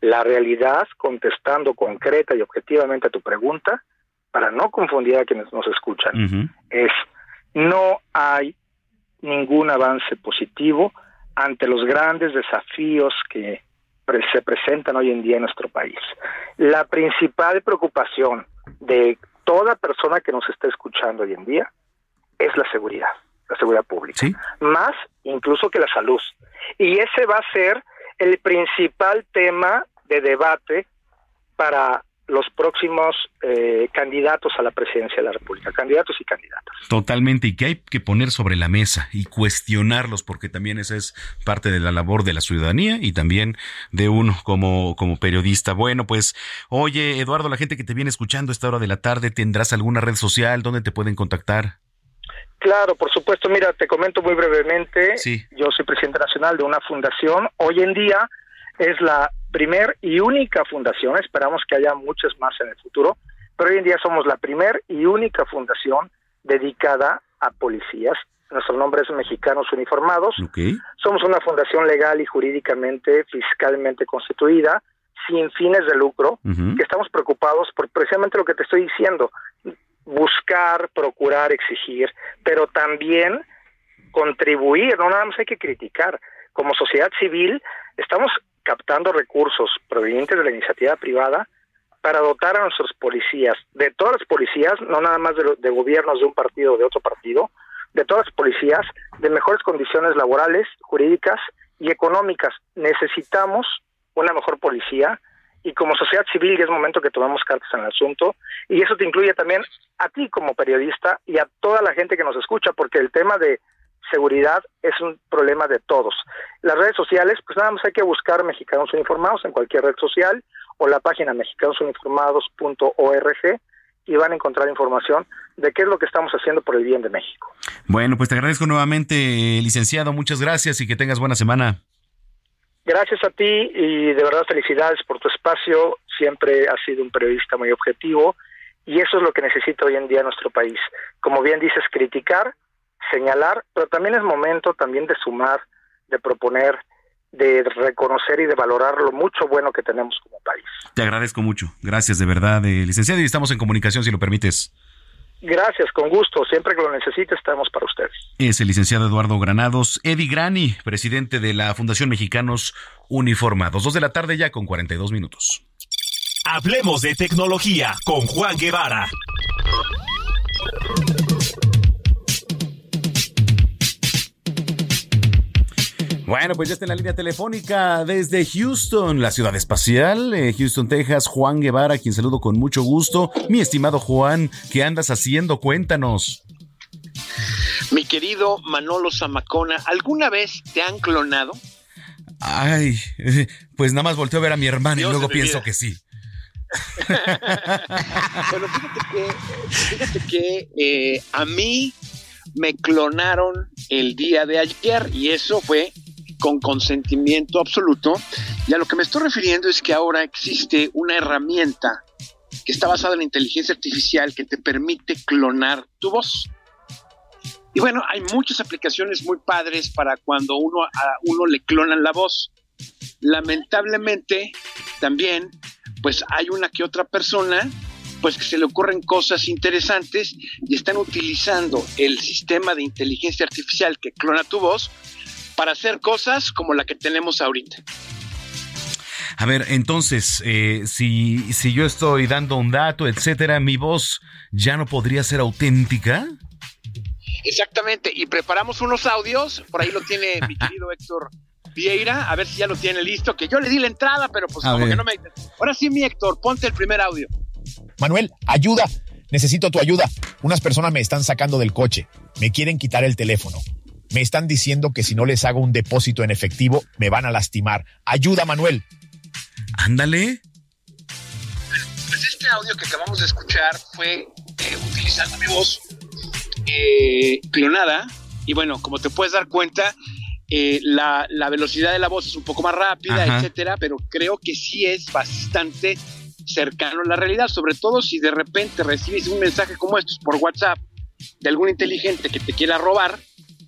[SPEAKER 17] La realidad, contestando concreta y objetivamente a tu pregunta, para no confundir a quienes nos escuchan, es no hay ningún avance positivo ante los grandes desafíos que pre- se presentan hoy en día en nuestro país. La principal preocupación de toda persona que nos está escuchando hoy en día es la seguridad, la seguridad pública, más incluso que la salud. Y ese va a ser el principal tema de debate para los próximos eh, candidatos a la presidencia de la República, candidatos y candidatas.
[SPEAKER 1] Totalmente, y que hay que poner sobre la mesa y cuestionarlos, porque también esa es parte de la labor de la ciudadanía y también de uno como, como periodista. Bueno, pues, oye, Eduardo, la gente que te viene escuchando a esta hora de la tarde, ¿tendrás alguna red social donde te pueden contactar?
[SPEAKER 17] Claro, por supuesto. Mira, te comento muy brevemente.
[SPEAKER 1] Sí.
[SPEAKER 17] Yo soy presidente nacional de una fundación. Hoy en día es la primer y única fundación. Esperamos que haya muchas más en el futuro. Pero hoy en día somos la primer y única fundación dedicada a policías. Nuestro nombre es Mexicanos Uniformados. Somos una fundación legal y jurídicamente, fiscalmente constituida, sin fines de lucro, que estamos preocupados por precisamente lo que te estoy diciendo, buscar, procurar, exigir, pero también contribuir, no nada más hay que criticar. Como sociedad civil estamos captando recursos provenientes de la iniciativa privada para dotar a nuestros policías, de todas las policías, no nada más de, de gobiernos de un partido o de otro partido, de todas las policías, de mejores condiciones laborales, jurídicas y económicas. Necesitamos una mejor policía y como sociedad civil ya es momento que tomemos cartas en el asunto y eso te incluye también a ti como periodista y a toda la gente que nos escucha porque el tema de seguridad es un problema de todos. Las redes sociales, pues nada más hay que buscar Mexicanos Uniformados en cualquier red social o la página mexicanosuniformados.org y van a encontrar información de qué es lo que estamos haciendo por el bien de México.
[SPEAKER 1] Bueno, pues te agradezco nuevamente, eh, licenciado. Muchas gracias y que tengas buena semana.
[SPEAKER 17] Gracias a ti y de verdad felicidades por tu espacio. Siempre has sido un periodista muy objetivo y eso es lo que necesita hoy en día nuestro país. Como bien dices, criticar, señalar, pero también es momento también de sumar, de proponer, de reconocer y de valorar lo mucho bueno que tenemos como país.
[SPEAKER 1] Te agradezco mucho. Gracias de verdad, eh, licenciado, y estamos en comunicación si lo permites.
[SPEAKER 17] Gracias, con gusto. Siempre que lo necesite estamos para ustedes.
[SPEAKER 1] Es el licenciado Eduardo Granados, Eddie Grani, presidente de la Fundación Mexicanos Uniformados. Dos de la tarde ya con 42 minutos.
[SPEAKER 2] Hablemos de tecnología con Juan Guevara.
[SPEAKER 1] Bueno, pues ya está en la línea telefónica desde Houston, la ciudad espacial, eh, Houston, Texas, Juan Guevara, quien saludo con mucho gusto. Mi estimado Juan, ¿qué andas haciendo? Cuéntanos.
[SPEAKER 18] Mi querido Manolo Zamacona, ¿alguna vez te han clonado?
[SPEAKER 1] Ay, eh, pues nada más volteo a ver a mi hermana
[SPEAKER 18] Dios
[SPEAKER 1] y luego pienso
[SPEAKER 18] vida.
[SPEAKER 1] que sí.
[SPEAKER 18] bueno, fíjate que, fíjate que eh, a mí me clonaron el día de ayer y eso fue con consentimiento absoluto. Y a lo que me estoy refiriendo es que ahora existe una herramienta que está basada en inteligencia artificial que te permite clonar tu voz. Y bueno, hay muchas aplicaciones muy padres para cuando uno a uno le clonan la voz. Lamentablemente, también, pues hay una que otra persona, pues que se le ocurren cosas interesantes y están utilizando el sistema de inteligencia artificial que clona tu voz para hacer cosas como la que tenemos ahorita.
[SPEAKER 1] A ver, entonces, eh, si, si yo estoy dando un dato, etcétera, ¿mi voz ya no podría ser auténtica?
[SPEAKER 18] Exactamente, y preparamos unos audios, por ahí lo tiene mi querido Héctor Vieira, a ver si ya lo tiene listo, que yo le di la entrada, pero pues
[SPEAKER 19] A
[SPEAKER 18] como
[SPEAKER 19] ver.
[SPEAKER 18] que no me... Ahora sí, mi Héctor, ponte el primer audio.
[SPEAKER 19] Manuel, ayuda. Necesito tu ayuda. Unas personas me están sacando del coche. Me quieren quitar el teléfono. Me están diciendo que si no les hago un depósito en efectivo, me van a lastimar. Ayuda, Manuel.
[SPEAKER 1] Ándale.
[SPEAKER 18] Pues este audio que acabamos de escuchar fue eh, utilizando mi voz eh, clonada. Y bueno, como te puedes dar cuenta, eh, la, la velocidad de la voz es un poco más rápida,
[SPEAKER 20] Ajá.
[SPEAKER 18] etcétera, pero creo que sí es bastante cercano a la realidad, sobre todo si de repente recibes un mensaje como estos por WhatsApp de algún inteligente que te quiera robar,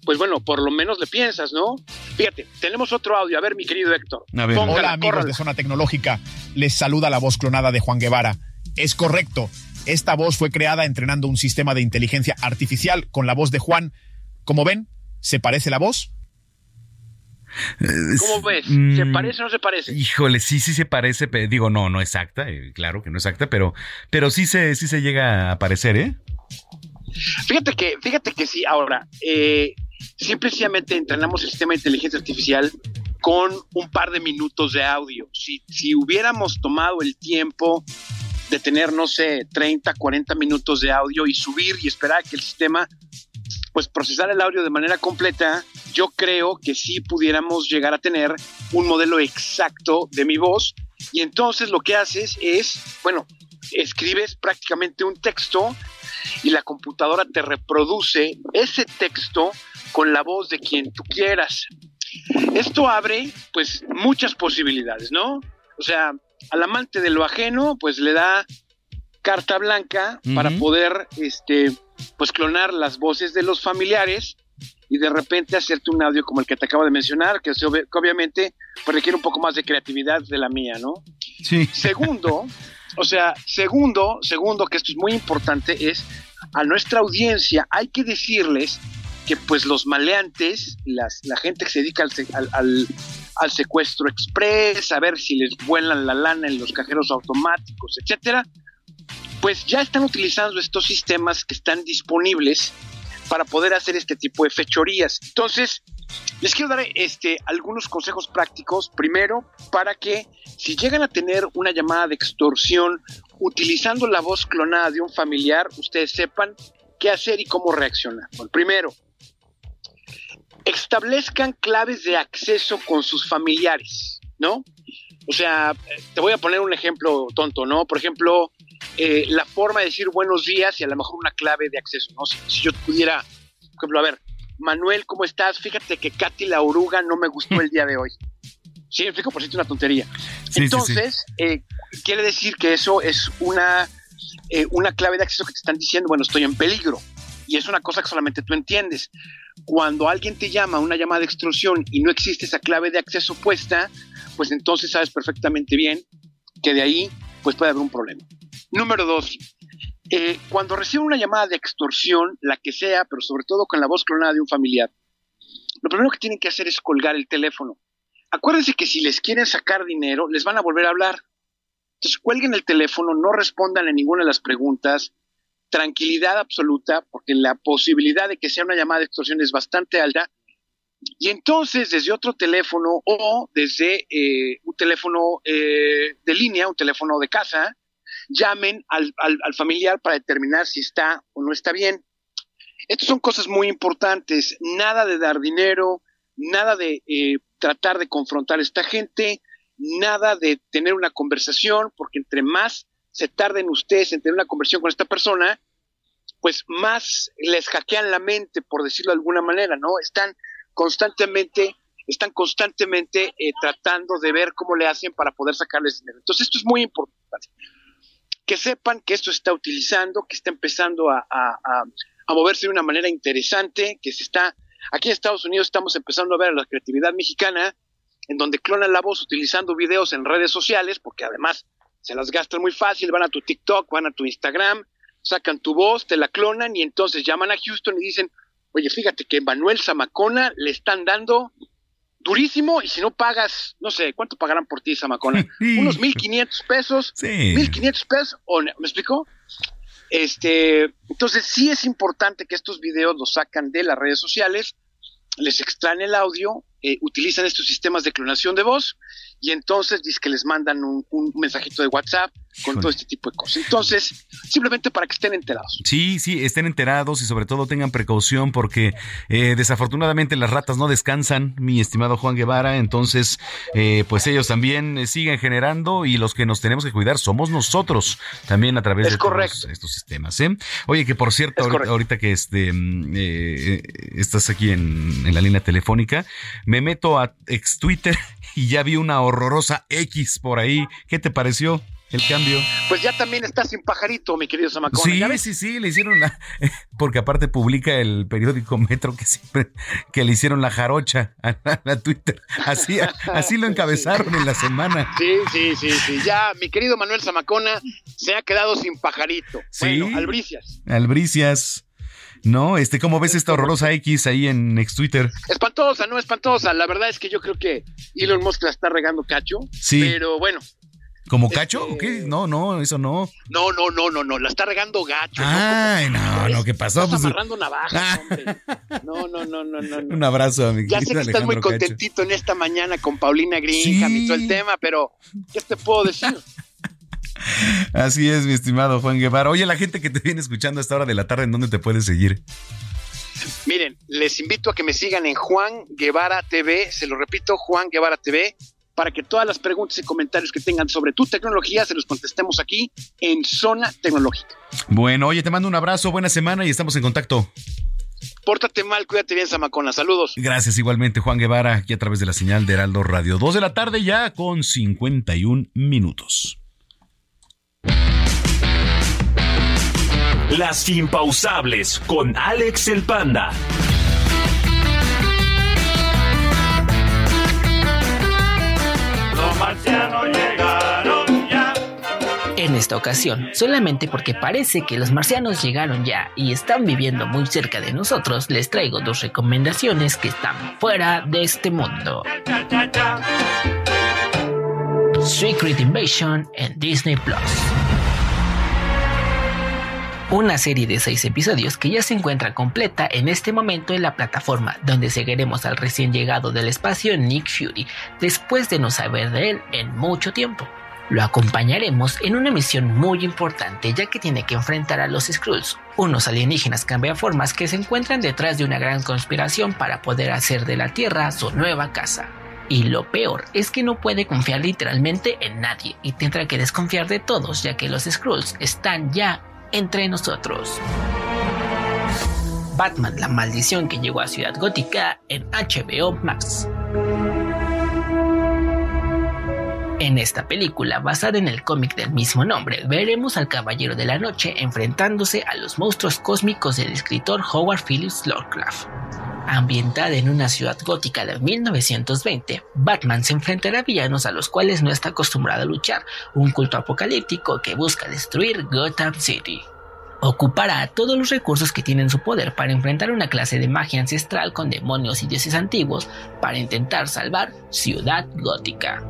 [SPEAKER 18] pues bueno, por lo menos le piensas, ¿no? Fíjate, tenemos otro audio. A ver, mi querido Héctor. Póngala,
[SPEAKER 19] Hola amigos
[SPEAKER 18] córrala.
[SPEAKER 19] de Zona Tecnológica. Les saluda la voz clonada de Juan Guevara. Es correcto. Esta voz fue creada entrenando un sistema de inteligencia artificial con la voz de Juan. Como ven, ¿se parece la voz?
[SPEAKER 18] ¿Cómo ves? ¿Se
[SPEAKER 1] Mm,
[SPEAKER 18] parece o no se parece?
[SPEAKER 1] Híjole, sí, sí se parece, digo, no, no exacta, eh, claro que no exacta, pero, pero sí se, sí se llega a parecer, ¿eh?
[SPEAKER 18] Fíjate que, fíjate que sí, ahora, eh, simplemente entrenamos el sistema de inteligencia artificial con un par de minutos de audio. Si, si hubiéramos tomado el tiempo de tener, no sé, 30, 40 minutos de audio y subir y esperar a que el sistema pues procesara el audio de manera completa, yo creo que sí pudiéramos llegar a tener un modelo exacto de mi voz. Y entonces lo que haces es, bueno, escribes prácticamente un texto y la computadora te reproduce ese texto con la voz de quien tú quieras. Esto abre pues muchas posibilidades, ¿no? O sea, al amante de lo ajeno pues le da carta blanca para poder este pues clonar las voces de los familiares y de repente hacerte un audio como el que te acabo de mencionar, que, se obvi- que obviamente pues, requiere un poco más de creatividad de la mía, ¿no?
[SPEAKER 1] Sí.
[SPEAKER 18] Segundo, o sea, segundo, segundo, que esto es muy importante, es a nuestra audiencia hay que decirles que pues los maleantes, las, la gente que se dedica al, al secuestro express, a ver si les vuelan la lana en los cajeros automáticos, etcétera, pues ya están utilizando estos sistemas que están disponibles para poder hacer este tipo de fechorías. Entonces, les quiero dar este, algunos consejos prácticos. Primero, para que si llegan a tener una llamada de extorsión utilizando la voz clonada de un familiar, ustedes sepan qué hacer y cómo reaccionar. Bueno, primero, establezcan claves de acceso con sus familiares, ¿no? O sea, te voy a poner un ejemplo tonto, ¿no? Por ejemplo, eh, la forma de decir buenos días y a lo mejor una clave de acceso, ¿no? Si, si yo pudiera, por ejemplo, a ver, Manuel, ¿cómo estás? Fíjate que Katy la oruga no me gustó el día de hoy. Sí, me explico, por es una tontería.
[SPEAKER 1] sí, sí.
[SPEAKER 18] Entonces, eh, quiere decir que eso es una, eh, una clave de acceso que te están diciendo, bueno, estoy en peligro. Y es una cosa que solamente tú entiendes. Cuando alguien te llama una llamada de extorsión y no existe esa clave de acceso puesta, pues entonces sabes perfectamente bien que de ahí pues puede haber un problema. Número dos, eh, cuando reciben una llamada de extorsión, la que sea, pero sobre todo con la voz clonada de un familiar, lo primero que tienen que hacer es colgar el teléfono. Acuérdense que si les quieren sacar dinero, les van a volver a hablar. Entonces cuelguen el teléfono, no respondan a ninguna de las preguntas, tranquilidad absoluta, porque la posibilidad de que sea una llamada de extorsión es bastante alta. Y entonces desde otro teléfono o desde eh, un teléfono eh, de línea, un teléfono de casa, llamen al, al- familiar para determinar si está o no está bien. Estas son cosas muy importantes. Nada de dar dinero, nada de eh, tratar de confrontar a esta gente, nada de tener una conversación, porque entre más se tarden ustedes en tener una conversación con esta persona, pues más les hackean la mente, por decirlo de alguna manera, ¿no? Están constantemente, están constantemente eh, tratando de ver cómo le hacen para poder sacarles dinero. Entonces esto es muy importante. Que sepan que esto está utilizando, que está empezando a, a- a- a moverse de una manera interesante, que se está, aquí en Estados Unidos estamos empezando a ver la creatividad mexicana, en donde clonan la voz utilizando videos en redes sociales, porque además se las gastan muy fácil, van a tu TikTok, van a tu Instagram, sacan tu voz, te la clonan y entonces llaman a Houston y dicen, oye, fíjate que Manuel Zamacona le están dando durísimo y si no pagas, no sé, ¿cuánto pagarán por ti, Samacona? Unos 1.500 pesos.
[SPEAKER 1] Sí.
[SPEAKER 18] 1.500 pesos, o, ¿me explico? Este, entonces sí es importante que estos videos los sacan de las redes sociales, les extraen el audio, eh, utilizan estos sistemas de clonación de voz y entonces dice que les mandan un, un mensajito de WhatsApp con todo este tipo de cosas. Entonces, simplemente para que estén enterados.
[SPEAKER 1] Sí, sí, estén enterados y sobre todo tengan precaución porque eh, desafortunadamente las ratas no descansan, mi estimado Juan Guevara, entonces eh, pues ellos también eh, siguen generando y los que nos tenemos que cuidar somos nosotros también a través
[SPEAKER 18] Es
[SPEAKER 1] de todos estos sistemas. ¿eh? Oye, que por cierto, ahorita, ahorita que este, mm, eh, estás aquí en, en la línea telefónica, me meto a ex Twitter y ya vi una horrorosa X por ahí. ¿Qué te pareció el cambio?
[SPEAKER 18] Pues ya también está sin pajarito, mi querido Samacona.
[SPEAKER 1] Sí, sí, sí, le hicieron la, porque aparte publica el periódico Metro que siempre que le hicieron la jarocha a la, a Twitter. Así, así lo encabezaron en la semana.
[SPEAKER 18] Sí, sí, sí, sí. Ya, mi querido Manuel Zamacona se ha quedado sin pajarito.
[SPEAKER 1] Sí.
[SPEAKER 18] Bueno, albricias.
[SPEAKER 1] Albricias. No, este, ¿cómo ves esta horrorosa X ahí en ex Twitter?
[SPEAKER 18] Espantosa, no espantosa. La verdad es que yo creo que Elon Musk la está regando cacho.
[SPEAKER 1] Sí.
[SPEAKER 18] Pero bueno,
[SPEAKER 1] ¿Como cacho o qué? No, no, eso no.
[SPEAKER 18] no, no, no, no, no. La está regando gacho.
[SPEAKER 1] Ay, no, no, ¿qué pasó?
[SPEAKER 18] Estás
[SPEAKER 1] Pues,
[SPEAKER 18] amarrando navajas, hombre. No, no, no, no, no.
[SPEAKER 1] un abrazo a mi
[SPEAKER 18] Ya sé que estás muy contentito en esta mañana con Paulina Greenham y todo el tema, pero ¿qué te puedo decir?
[SPEAKER 1] Así es, mi estimado Juan Guevara. Oye, la gente que te viene escuchando a esta hora de la tarde, ¿en dónde te puedes seguir?
[SPEAKER 18] Miren, les invito a que me sigan en Juan Guevara TV, se lo repito, Juan Guevara TV, para que todas las preguntas y comentarios que tengan sobre tu tecnología se los contestemos aquí en Zona Tecnológica.
[SPEAKER 1] Bueno, oye, te mando un abrazo, buena semana y estamos en contacto.
[SPEAKER 18] Pórtate mal, cuídate bien, Zamacona. Saludos.
[SPEAKER 1] Gracias igualmente, Juan Guevara, aquí a través de la señal de Heraldo Radio. 2 de la tarde ya con 51 minutos.
[SPEAKER 2] Las impausables con Alex el Panda.
[SPEAKER 21] Marcianos llegaron ya.
[SPEAKER 20] En esta ocasión, solamente porque parece que los marcianos llegaron ya y están viviendo muy cerca de nosotros, les traigo dos recomendaciones que están fuera de este mundo. Secret Invasion en Disney Plus. Una serie de seis episodios que ya se encuentra completa en este momento en la plataforma, donde seguiremos al recién llegado del espacio Nick Fury, después de no saber de él en mucho tiempo. Lo acompañaremos en una misión muy importante ya que tiene que enfrentar a los Skrulls, unos alienígenas cambiaformas que se encuentran detrás de una gran conspiración para poder hacer de la Tierra su nueva casa. Y lo peor es que no puede confiar literalmente en nadie y tendrá que desconfiar de todos ya que los Skrulls están ya entre nosotros. Batman, la maldición que llegó a Ciudad Gótica en HBO Max. En esta película, basada en el cómic del mismo nombre, veremos al Caballero de la Noche enfrentándose a los monstruos cósmicos del escritor Howard Phillips Lovecraft. Ambientada en una ciudad gótica de 1920, Batman se enfrentará a villanos a los cuales no está acostumbrado a luchar, un culto apocalíptico que busca destruir Gotham City. Ocupará todos los recursos que tiene en su poder para enfrentar una clase de magia ancestral con demonios y dioses antiguos para intentar salvar Ciudad Gótica.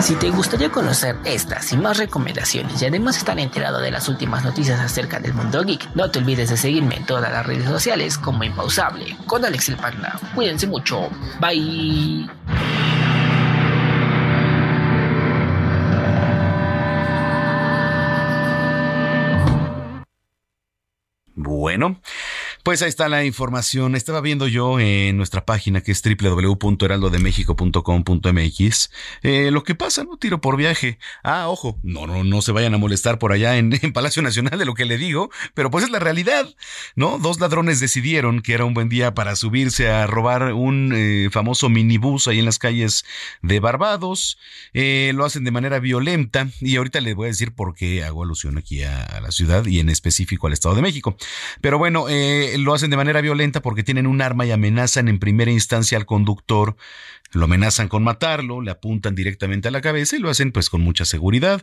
[SPEAKER 20] Si te gustaría conocer estas y más recomendaciones y además estar enterado de las últimas noticias acerca del mundo geek, no te olvides de seguirme en todas las redes sociales como Impausable con Alex el. Cuídense mucho. Bye.
[SPEAKER 1] Bueno, pues ahí está la información. Estaba viendo yo en nuestra página que es www.heraldodemexico.com.mx eh, lo que pasa, ¿no? Tiro por viaje. Ah, ojo, no, no, no se vayan a molestar por allá en, Palacio Nacional de lo que le digo, pero pues es la realidad, ¿no? Dos ladrones decidieron que era un buen día para subirse a robar un eh, famoso minibús ahí en las calles de Barbados. Eh, lo hacen de manera violenta y ahorita les voy a decir por qué hago alusión aquí a, a la ciudad y en específico al Estado de México. Pero bueno, eh, Lo hacen de manera violenta porque tienen un arma y amenazan en primera instancia al conductor lo amenazan con matarlo, le apuntan directamente a la cabeza y lo hacen pues con mucha seguridad.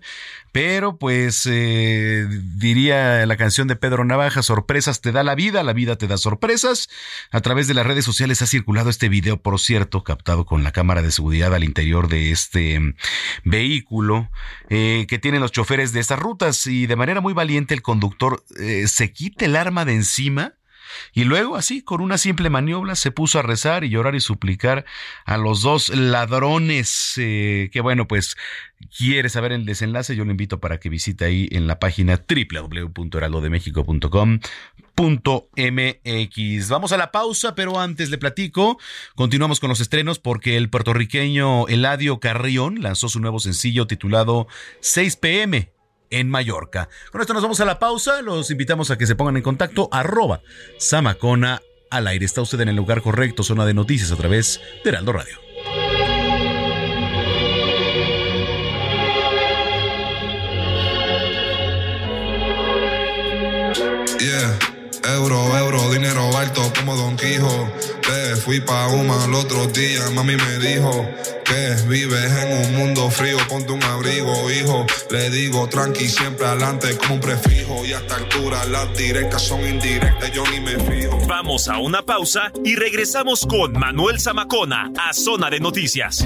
[SPEAKER 1] Pero pues eh, diría la canción de Pedro Navaja, sorpresas te da la vida, la vida te da sorpresas. A través de las redes sociales ha circulado este video, por cierto, captado con la cámara de seguridad al interior de este mm, vehículo eh, que tienen los choferes de estas rutas y de manera muy valiente el conductor eh, se quita el arma de encima y luego, así, con una simple maniobra, se puso a rezar y llorar y suplicar a los dos ladrones. Eh, que bueno, pues quiere saber el desenlace, yo lo invito para que visite ahí en la página www.heraldodemexico.com.mx. Vamos a la pausa, pero antes le platico, continuamos con los estrenos porque el puertorriqueño Eladio Carrión lanzó su nuevo sencillo titulado 6 pm en Mallorca. Con esto nos vamos a la pausa. Los invitamos a que se pongan en contacto. Arroba Samacona al aire. Está usted en el lugar correcto, zona de noticias a través de Heraldo Radio.
[SPEAKER 22] Yeah, euro, euro, dinero alto como Don Quijote. Fui pa' Uma el otro día, mami me dijo que vives en un mundo frío, ponte un abrigo, hijo. Le digo tranqui, siempre adelante como un prefijo. Y a esta altura las directas son indirectas, yo ni me fijo.
[SPEAKER 2] Vamos a una pausa y regresamos con Manuel Zamacona a Zona de Noticias.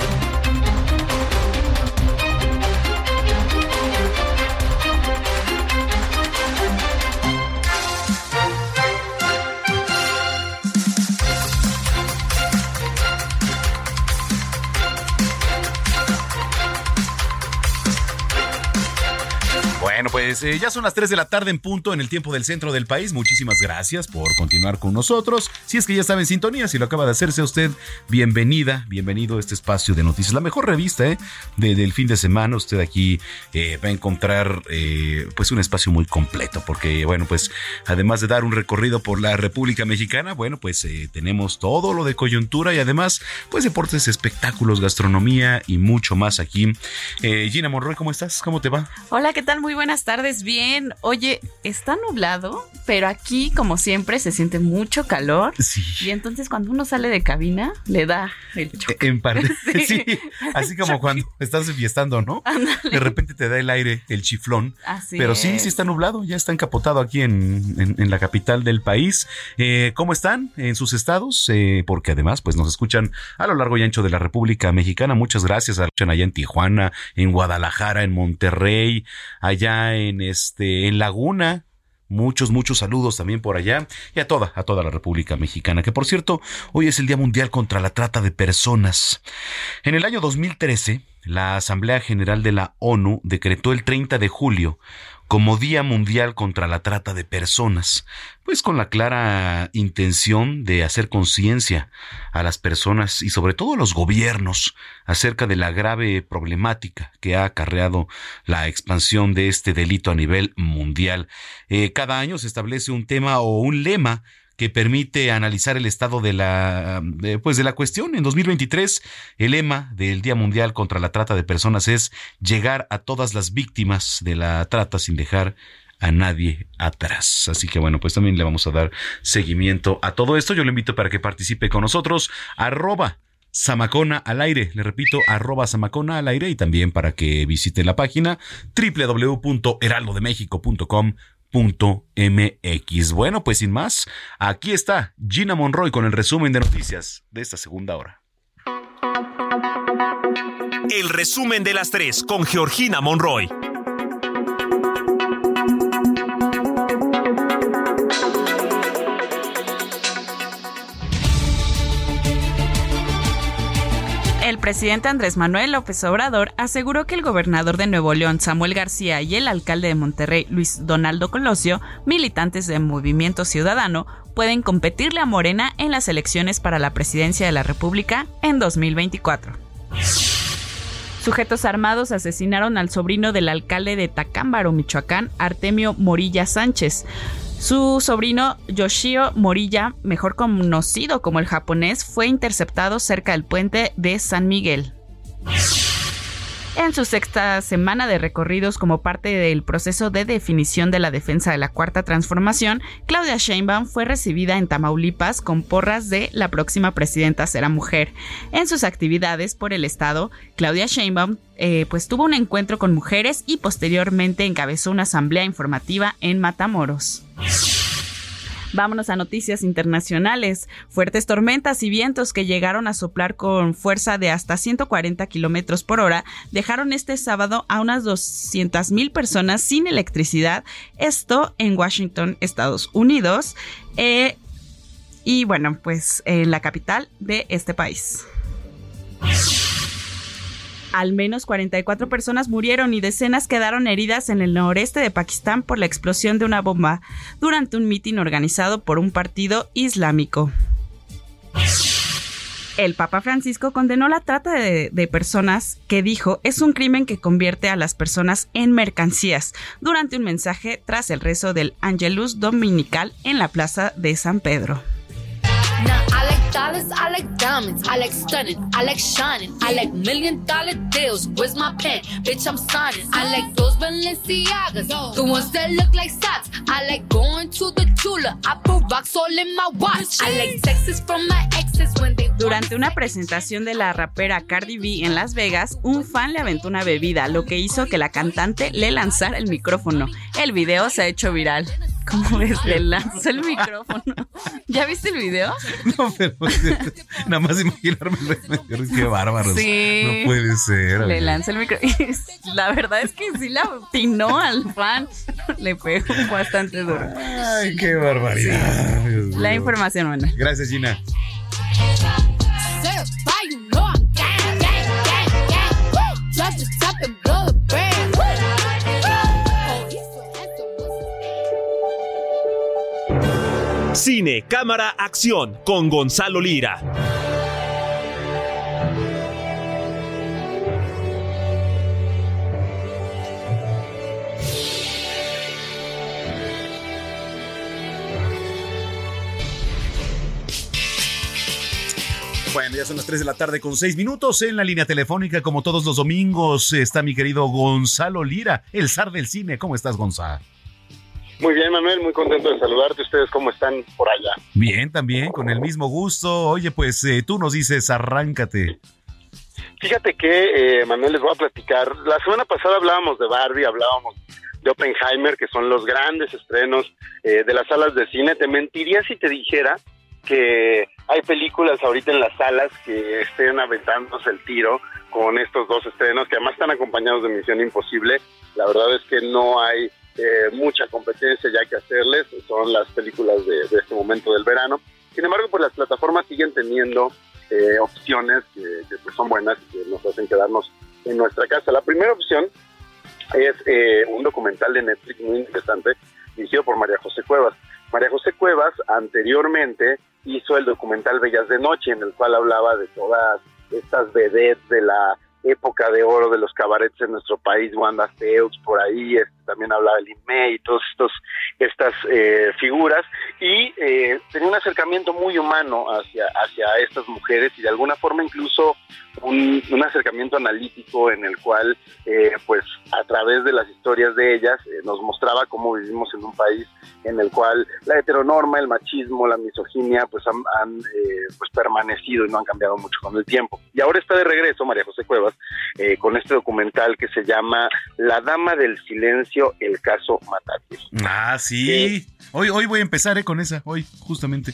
[SPEAKER 1] Bueno, pues eh, ya son las 3 de la tarde en punto en el tiempo del centro del país. Muchísimas gracias por continuar con nosotros. Si es que ya estaba en sintonía, si lo acaba de hacerse usted, bienvenida, bienvenido a este espacio de noticias. La mejor revista ¿eh? de- del fin de semana. Usted aquí eh, va a encontrar eh, pues un espacio muy completo porque, bueno, pues además de dar un recorrido por la República Mexicana, bueno, pues tenemos todo lo de coyuntura y además pues deportes, espectáculos, gastronomía y mucho más aquí. Gina Monroy, ¿cómo estás? ¿Cómo te va?
[SPEAKER 14] Hola, ¿qué tal? Muy buenas tardes. Bien. Oye, está nublado, pero aquí, como siempre, se siente mucho calor.
[SPEAKER 1] Sí.
[SPEAKER 14] Y entonces cuando uno sale de cabina, le da el choque.
[SPEAKER 1] En parte,
[SPEAKER 14] Sí.
[SPEAKER 1] sí. Así como cuando estás fiestando, ¿no? De repente te da el aire, el chiflón.
[SPEAKER 14] Así
[SPEAKER 1] Pero sí,
[SPEAKER 14] es.
[SPEAKER 1] sí está nublado, ya está encapotado aquí en, en- en la capital del país. Eh, ¿Cómo están en sus estados? Eh, porque además, pues nos escuchan a lo largo y ancho de la República Mexicana. Muchas gracias. Escuchan allá en Tijuana, en Guadalajara, en Monterrey, allá en este, en Laguna. Muchos, muchos saludos también por allá y a toda, a toda la República Mexicana, que por cierto, hoy es el Día Mundial contra la Trata de Personas. En el año 2013, la Asamblea General de la ONU decretó el 30 de julio como Día Mundial contra la Trata de Personas, pues con la clara intención de hacer conciencia a las personas y sobre todo a los gobiernos acerca de la grave problemática que ha acarreado la expansión de este delito a nivel mundial. Eh, cada año se establece un tema o un lema que permite analizar el estado de la pues de la cuestión. En 2023, el lema del Día Mundial contra la Trata de Personas es llegar a todas las víctimas de la trata sin dejar a nadie atrás. Así que bueno, pues también le vamos a dar seguimiento a todo esto. Yo le invito para que participe con nosotros. Arroba Samacona al aire. Le repito, arroba Samacona al aire y también para que visite la página www.heraldodemexico.com.mx. Bueno, pues sin más, aquí está Gina Monroy con el resumen de noticias de esta segunda hora.
[SPEAKER 2] El resumen de las tres con Georgina Monroy.
[SPEAKER 14] Presidente Andrés Manuel López Obrador aseguró que el gobernador de Nuevo León, Samuel García, y el alcalde de Monterrey, Luis Donaldo Colosio, militantes del Movimiento Ciudadano, pueden competirle a Morena en las elecciones para la presidencia de la República en 2024. Sujetos armados asesinaron al sobrino del alcalde de Tacámbaro, Michoacán, Artemio Morilla Sánchez. Su sobrino Yoshio Morilla, mejor conocido como el japonés, fue interceptado cerca del puente de San Miguel. En su sexta semana de recorridos como parte del proceso de definición de la defensa de la Cuarta Transformación, Claudia Sheinbaum fue recibida en Tamaulipas con porras de la próxima presidenta será mujer. En sus actividades por el Estado, Claudia Sheinbaum eh, pues tuvo un encuentro con mujeres y posteriormente encabezó una asamblea informativa en Matamoros. Vámonos a noticias internacionales. Fuertes tormentas y vientos que llegaron a soplar con fuerza de hasta 140 kilómetros por hora dejaron este sábado a unas 200 mil personas sin electricidad. Esto en Washington, Estados Unidos. Eh, y bueno, pues en la capital de este país. Al menos 44 personas murieron y decenas quedaron heridas en el noreste de Pakistán por la explosión de una bomba durante un mitin organizado por un partido islámico. El Papa Francisco condenó la trata de, personas que dijo es un crimen que convierte a las personas en mercancías durante un mensaje tras el rezo del Angelus Dominical en la plaza de San Pedro.
[SPEAKER 4] Dollars, I like diamonds, I like stunning, I like shining, I like million dollar deals. Where's my pen? Bitch, I'm signing. I like those Balenciagas, the ones that look like socks. I like going to the Tula, I put rocks all in my watch. I like texts from my exes when they
[SPEAKER 14] Durante una presentación de la rapera Cardi B en Las Vegas, un fan le aventó una bebida, lo que hizo que la cantante le lanzara el micrófono. El video se ha hecho viral. ¿Cómo ves? Le lanzó el micrófono. ¿Ya viste el video?
[SPEAKER 1] No, pero nada más imaginarme qué bárbaro.
[SPEAKER 14] Sí.
[SPEAKER 1] No puede ser.
[SPEAKER 14] Le lanza el micrófono. La verdad es que sí la atinó al fan. Le pegó bastante duro.
[SPEAKER 1] Ay, qué barbaridad.
[SPEAKER 14] La información, buena.
[SPEAKER 1] Gracias, Gina.
[SPEAKER 2] Cine, cámara, acción con Gonzalo Lira.
[SPEAKER 1] Bueno, ya son las 3 de la tarde con 6 minutos en la línea telefónica. Como todos los domingos, está mi querido Gonzalo Lira, el zar del cine. ¿Cómo estás, Gonzalo?
[SPEAKER 23] Muy bien, Manuel, muy contento de saludarte. ¿Ustedes cómo están por allá?
[SPEAKER 1] Bien, también, con el mismo gusto. Oye, pues eh, tú nos dices, arráncate.
[SPEAKER 23] Fíjate que, eh, Manuel, les voy a platicar. La semana pasada hablábamos de Barbie, hablábamos de Oppenheimer, que son los grandes estrenos eh, de las salas de cine. Te mentiría si te dijera que hay películas ahorita en las salas que estén aventándose el tiro con estos dos estrenos, que además están acompañados de Misión Imposible. La verdad es que no hay eh, mucha competencia ya que hacerles, son las películas de, este momento del verano. Sin embargo, pues las plataformas siguen teniendo eh, opciones que, pues, son buenas y que nos hacen quedarnos en nuestra casa. La primera opción es eh, un documental de Netflix muy interesante, dirigido por María José Cuevas. María José Cuevas anteriormente hizo el documental Bellas de Noche, en el cual hablaba de todas estas vedettes de la época de oro de los cabarets en nuestro país, Wanda Seux, por ahí, este, también hablaba de Lin May y todas estas eh, figuras, y eh, tenía un acercamiento muy humano hacia, hacia estas mujeres y de alguna forma incluso un, un acercamiento analítico en el cual, eh, pues a través de las historias de ellas, nos mostraba cómo vivimos en un país en el cual la heteronorma, el machismo, la misoginia, pues han, han, pues permanecido y no han cambiado mucho con el tiempo. Y ahora está de regreso María José Cuevas con este documental que se llama La Dama del Silencio, el caso Matatius.
[SPEAKER 1] Ah, sí. Hoy, hoy voy a empezar eh, con esa, hoy, justamente.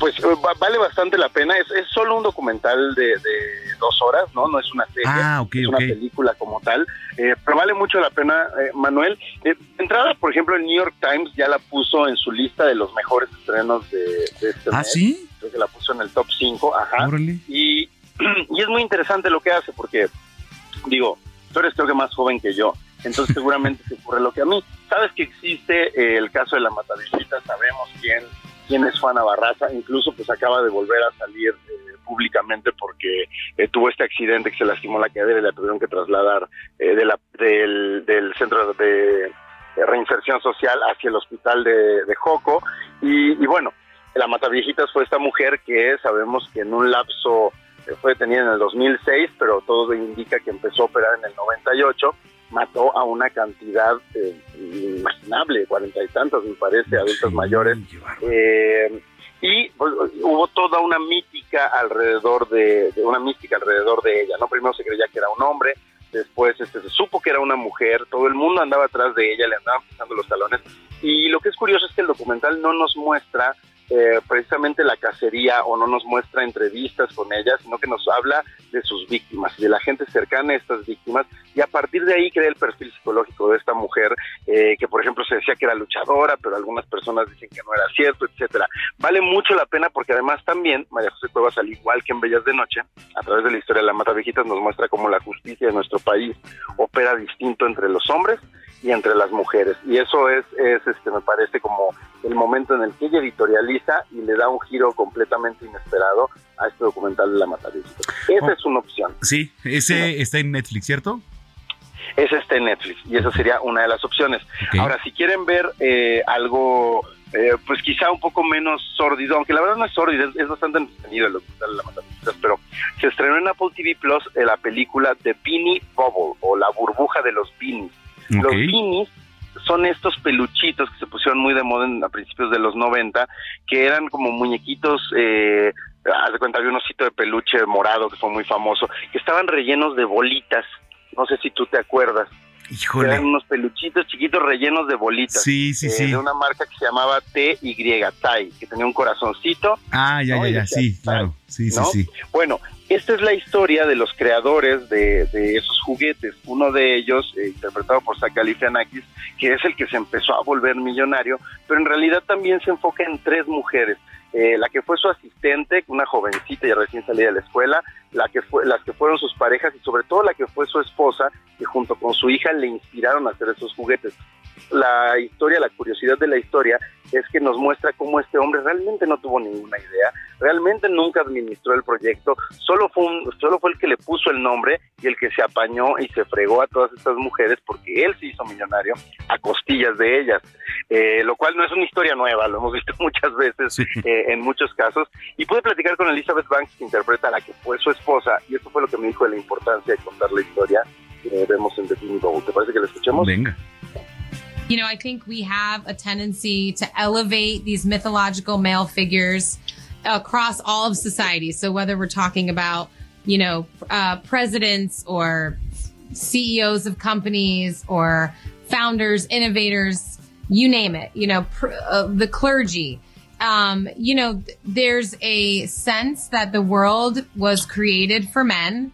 [SPEAKER 23] Pues eh, va- vale bastante la pena. Es, es solo un documental de, de dos horas, ¿no? No es una serie.
[SPEAKER 1] Ah,
[SPEAKER 23] es una película como tal. Eh, pero vale mucho la pena, eh, Manuel. Entrada, por ejemplo, el New York Times ya la puso en su lista de los mejores estrenos de, de este
[SPEAKER 1] ¿Ah,
[SPEAKER 23] mes.
[SPEAKER 1] sí?
[SPEAKER 23] Creo que la puso en el top 5, ajá.
[SPEAKER 1] Órale.
[SPEAKER 23] Y, y es muy interesante lo que hace porque, digo, tú eres creo que más joven que yo, entonces seguramente se ocurre lo que a mí. Sabes que existe eh, el caso de la Matavillita, sabemos quién, quién es Juana Barraza, incluso pues acaba de volver a salir eh, públicamente porque eh, tuvo este accidente que se lastimó la cadera y la tuvieron que trasladar eh, de la, del, centro de, reinserción social hacia el hospital de, de Joco. Y, y bueno, la Mataviejitas fue esta mujer que sabemos que en un lapso eh, fue detenida en el 2006, pero todo indica que empezó a operar en el 98, mató a una cantidad eh, inimaginable, cuarenta y tantos me parece, adultos mayores. Eh, y pues, hubo toda una mítica alrededor de, de una mística alrededor de ella, ¿no? Primero se creía que era un hombre, después este, se supo que era una mujer, todo el mundo andaba atrás de ella, le andaban pisando los talones. Y lo que es curioso es que el documental no nos muestra eh, precisamente la cacería o no nos muestra entrevistas con ella, sino que nos habla de sus víctimas de la gente cercana a estas víctimas y a partir de ahí crea el perfil psicológico de esta mujer eh, que por ejemplo se decía que era luchadora, pero algunas personas dicen que no era cierto, etcétera. Vale mucho la pena porque además también María José Cuevas, al igual que en Bellas de Noche, a través de la historia de la Mata Viejitas nos muestra cómo la justicia de nuestro país opera distinto entre los hombres y entre las mujeres. Y eso es, es este, me parece como el momento en el que ella editorializa y le da un giro completamente inesperado a este documental de la Mataviejitas. Esa es una opción.
[SPEAKER 1] Sí, ese está en Netflix, ¿cierto?
[SPEAKER 23] Ese está en Netflix y esa sería una de las opciones. Ahora, si quieren ver eh, algo, eh, pues quizá un poco menos sórdido, aunque la verdad no es sórdido, es, es bastante entretenido el documental de la Mataviejitas, pero se estrenó en Apple TV Plus eh, la película The Beanie Bubble o La burbuja de los beanies. Los beanies son estos peluchitos que se pusieron muy de moda en- a principios de los 90, que eran como muñequitos, eh, haz de cuenta, había un osito de peluche morado que fue muy famoso, que estaban rellenos de bolitas. No sé si tú te acuerdas.
[SPEAKER 1] Híjole.
[SPEAKER 23] Eran unos peluchitos chiquitos rellenos de bolitas.
[SPEAKER 1] Sí, sí,
[SPEAKER 23] eh,
[SPEAKER 1] sí.
[SPEAKER 23] De una marca que se llamaba TY Tai, que tenía un corazoncito.
[SPEAKER 1] Ah, ya,
[SPEAKER 23] ¿no?
[SPEAKER 1] ya, ya, sí, claro. Sí, sí,
[SPEAKER 23] ¿no?
[SPEAKER 1] sí.
[SPEAKER 23] Bueno, esta es la historia de los creadores de, de esos juguetes. Uno de ellos, eh, interpretado por Zach Galifianakis, que es el que se empezó a volver millonario, pero en realidad también se enfoca en tres mujeres. Eh, la que fue su asistente, una jovencita ya recién salida de la escuela, la que fue, las que fueron sus parejas y sobre todo la que fue su esposa, que junto con su hija le inspiraron a hacer esos juguetes. La historia, la curiosidad de la historia es que nos muestra cómo este hombre realmente no tuvo ninguna idea, realmente nunca administró el proyecto, solo fue, un- solo fue el que le puso el nombre y el que se apañó y se fregó a todas estas mujeres porque él se hizo millonario a costillas de ellas, Eh, lo cual no es una historia nueva, lo hemos visto muchas veces eh, en muchos casos. Y pude platicar con Elizabeth Banks, que interpreta a la que fue su esposa, y esto fue lo que me dijo de la importancia de contar la historia que vemos en The Teen Bowl. ¿Te parece que la escuchemos?
[SPEAKER 1] Venga.
[SPEAKER 24] You know, I think we have a tendency to elevate these mythological male figures across all of society. So whether we're talking about, you know, uh, presidents or CEOs of companies or founders, innovators, you name it, you know, pr- uh, the clergy. Um, you know, th- there's a sense that the world was created for men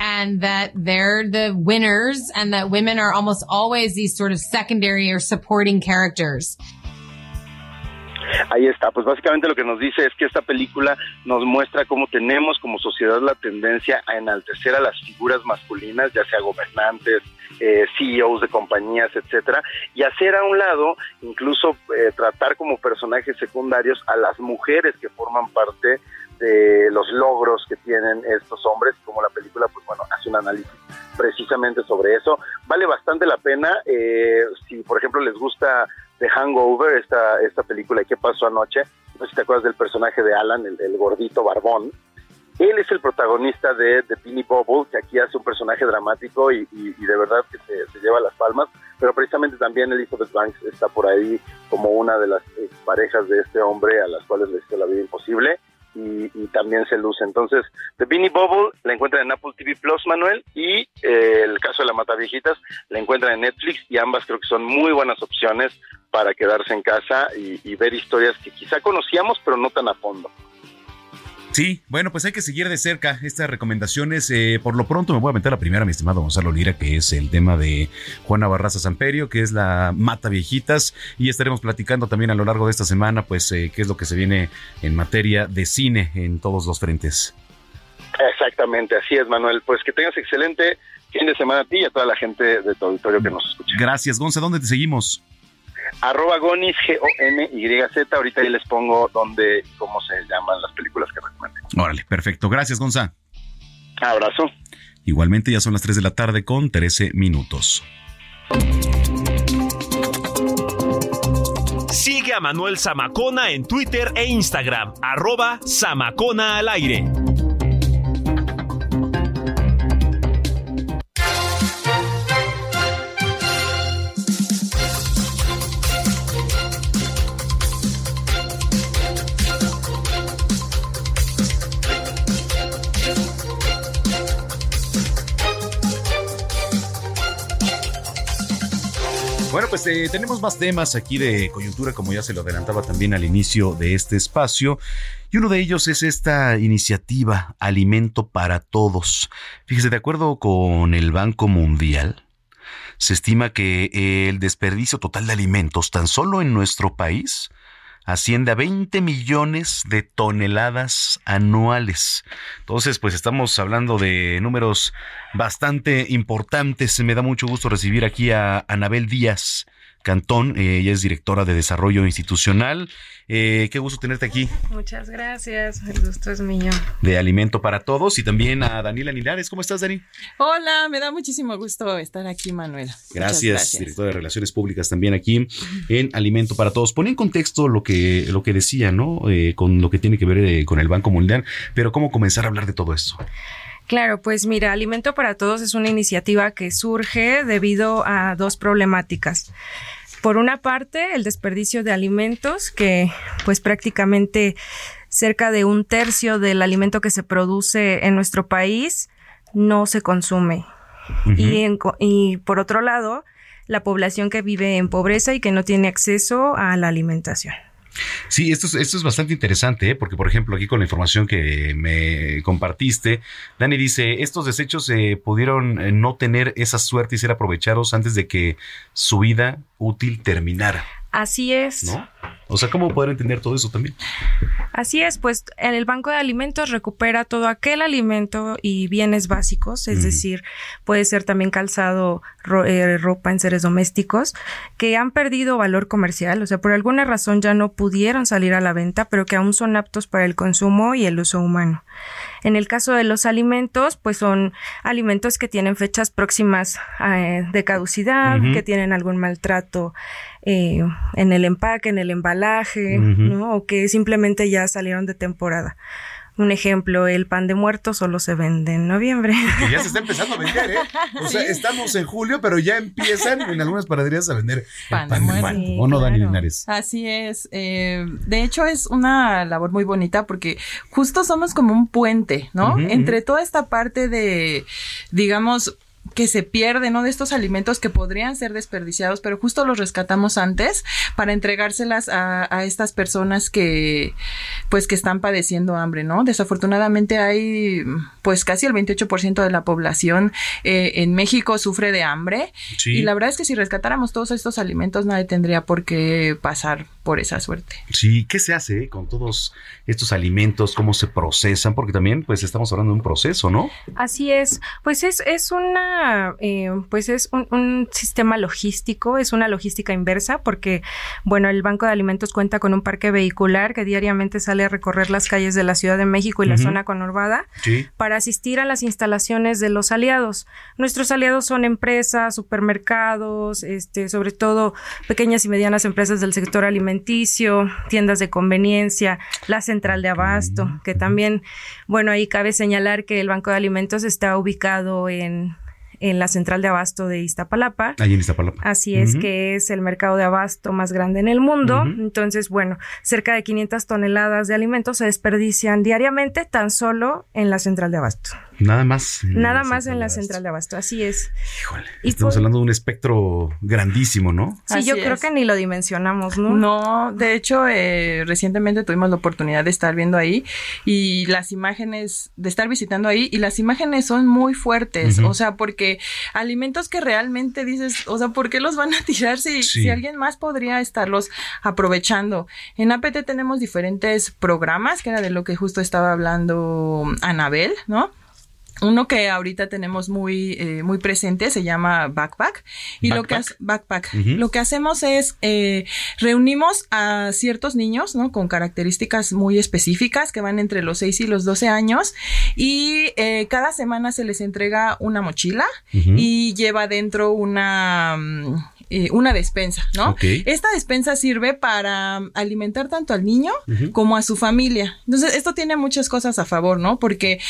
[SPEAKER 24] and that they're the winners and that women are almost always these sort of secondary or supporting characters.
[SPEAKER 23] Ahí está, pues básicamente lo que nos dice es que esta película nos muestra cómo tenemos como sociedad la tendencia a enaltecer a las figuras masculinas, ya sea gobernantes, eh, CEOs de compañías, etcétera, y hacer a un lado, incluso eh, tratar como personajes secundarios a las mujeres que forman parte de los logros que tienen estos hombres, como la película, pues bueno, hace un análisis precisamente sobre eso. Vale bastante la pena, eh, si por ejemplo les gusta The Hangover, esta, esta película qué pasó anoche, no sé si te acuerdas del personaje de Alan, el, gordito barbón, él es el protagonista de The Beanie Bubble, que aquí hace un personaje dramático y, y- y de verdad que se, se lleva las palmas, pero precisamente también Elizabeth Banks está por ahí como una de las parejas de este hombre a las cuales le hizo la vida imposible. Y, y también se luce. Entonces, The Beanie Bubble la encuentran en Apple TV Plus, Manuel, y eh, el caso de la Mata Viejitas la encuentran en Netflix y ambas creo que son muy buenas opciones para quedarse en casa y, y ver historias que quizá conocíamos, pero no tan a fondo.
[SPEAKER 1] Sí, bueno, pues hay que seguir de cerca estas recomendaciones. Eh, por lo pronto me voy a meter a la primera, mi estimado Gonzalo Lira, que es el tema de Juana Barraza Samperio, que es la Mata Viejitas, y estaremos platicando también a lo largo de esta semana, pues, eh, qué es lo que se viene en materia de cine en todos los frentes.
[SPEAKER 23] Exactamente, así es, Manuel. Pues que tengas excelente fin de semana a ti y a toda la gente de tu auditorio que nos escucha.
[SPEAKER 1] Gracias, Gonza, ¿dónde te seguimos?
[SPEAKER 23] Arroba Gonis, G-O-N-Y-Z. Ahorita ahí les pongo dónde y cómo se llaman las películas que recomiendo.
[SPEAKER 1] Órale, perfecto. Gracias, Gonza.
[SPEAKER 23] Abrazo.
[SPEAKER 1] Igualmente ya son las 3 de la tarde con 13 minutos.
[SPEAKER 2] Sigue a Manuel Zamacona en Twitter e Instagram, arroba Zamacona al aire.
[SPEAKER 1] Bueno, pues eh, tenemos más temas aquí de coyuntura, como ya se lo adelantaba también al inicio de este espacio. Y uno de ellos es esta iniciativa Alimento para Todos. Fíjese, de acuerdo con el Banco Mundial, se estima que el desperdicio total de alimentos tan solo en nuestro país asciende a 20 millones de toneladas anuales. Entonces, pues estamos hablando de números bastante importantes. Me da mucho gusto recibir aquí a Anabel Díaz Cantón. Eh, ella es directora de Desarrollo Institucional. Eh, qué gusto tenerte aquí
[SPEAKER 25] Muchas gracias, el gusto es mío.
[SPEAKER 1] de Alimento para Todos y también a Daniela Nilares. ¿Cómo estás, Dani?
[SPEAKER 25] Hola, me da muchísimo gusto estar aquí, Manuel.
[SPEAKER 1] Gracias, directora de Relaciones Públicas también aquí en Alimento para Todos. Pone en contexto lo que, lo que decía, ¿no? Eh, con lo que tiene que ver eh, con el Banco Mundial, pero cómo comenzar a hablar de todo esto.
[SPEAKER 25] Claro, pues mira, Alimento para Todos es una iniciativa que surge debido a dos problemáticas. Por una parte, el desperdicio de alimentos, que pues prácticamente cerca de un tercio del alimento que se produce en nuestro país no se consume. y, en y por otro lado, la población que vive en pobreza y que no tiene acceso a la alimentación.
[SPEAKER 1] Sí, esto es, esto es bastante interesante, ¿eh? porque por ejemplo aquí con la información que me compartiste, Dani dice, estos desechos eh, pudieron eh, no tener esa suerte y ser aprovechados antes de que su vida útil terminara,
[SPEAKER 25] Así es.
[SPEAKER 1] ¿no? O sea, ¿cómo poder entender todo eso también?
[SPEAKER 25] Así es, pues en el Banco de Alimentos recupera todo aquel alimento y bienes básicos, es
[SPEAKER 26] Mm.
[SPEAKER 25] decir, puede ser también calzado, ro- eh, ropa en seres domésticos, que han perdido valor comercial, o sea, por alguna razón ya no pudieron salir a la venta, pero que aún son aptos para el consumo y el uso humano. En el caso de los alimentos, pues son alimentos que tienen fechas próximas eh, de caducidad, que tienen algún maltrato eh, en el empaque, en el embalaje. ¿no? O que simplemente ya salieron de temporada. Un ejemplo, el pan de muerto solo se vende en noviembre.
[SPEAKER 1] Que ya se está empezando a vender, ¿eh? O sea, estamos en julio, pero ya empiezan en algunas panaderías a vender el pan, de muerto. ¿O no, Dani Linares?
[SPEAKER 26] Así es. eh, de hecho, es una labor muy bonita porque justo somos como un puente, ¿no? Entre toda esta parte de, digamos, que se pierde, ¿no? De estos alimentos que podrían ser desperdiciados, pero justo los rescatamos antes para entregárselas a, a estas personas que, pues, que están padeciendo hambre, ¿no? Desafortunadamente hay, pues, casi el 28% de la población eh, en México sufre de hambre.
[SPEAKER 1] Sí.
[SPEAKER 26] Y la verdad es que si rescatáramos todos estos alimentos, nadie tendría por qué pasar por esa suerte.
[SPEAKER 1] Sí, ¿qué se hace con todos estos alimentos? ¿Cómo se procesan? Porque también, pues, estamos hablando de un proceso, ¿no?
[SPEAKER 25] Así es, pues es, es una, eh, pues es un, un sistema logístico, es una logística inversa, porque, bueno, el Banco de Alimentos cuenta con un parque vehicular que diariamente sale a recorrer las calles de la Ciudad de México y la zona conurbada
[SPEAKER 1] Sí.
[SPEAKER 25] para asistir a las instalaciones de los aliados. Nuestros aliados son empresas, supermercados, este, sobre todo pequeñas y medianas empresas del sector alimenticio, tiendas de conveniencia, la central de abasto, que también, bueno, ahí cabe señalar que el Banco de Alimentos está ubicado en en la central de abasto de Iztapalapa.
[SPEAKER 1] Ahí en Iztapalapa.
[SPEAKER 25] Así es, que es el mercado de abasto más grande en el mundo. Entonces, bueno, cerca de 500 toneladas de alimentos se desperdician diariamente tan solo en la central de abasto.
[SPEAKER 1] Nada más.
[SPEAKER 25] Nada más en la central de abasto, así es. Y
[SPEAKER 1] Estamos hablando de un espectro grandísimo, ¿no?
[SPEAKER 25] Sí,
[SPEAKER 26] Así
[SPEAKER 25] yo creo que ni lo dimensionamos, ¿no?
[SPEAKER 26] No, de hecho, eh, recientemente tuvimos la oportunidad de estar viendo ahí y las imágenes, de estar visitando ahí y las imágenes son muy fuertes, o sea, porque alimentos que realmente dices, o sea, ¿por qué los van a tirar si,
[SPEAKER 27] Sí.
[SPEAKER 26] si alguien más podría estarlos aprovechando? En APT tenemos diferentes programas, que era de lo que justo estaba hablando Anabel, ¿no? Uno que ahorita tenemos muy, eh, muy presente se llama Backpack. Y lo que
[SPEAKER 27] Backpack.
[SPEAKER 26] hace- Backpack. Lo que hacemos es eh, reunimos a ciertos niños, ¿no? Con características muy específicas que van entre los 6 y los 12 años. Y eh, cada semana se les entrega una mochila y lleva dentro una. mm, eh, una despensa, ¿no?
[SPEAKER 27] Ok.
[SPEAKER 26] Esta despensa sirve para alimentar tanto al niño como a su familia. Entonces, esto tiene muchas cosas a favor, ¿no? Porque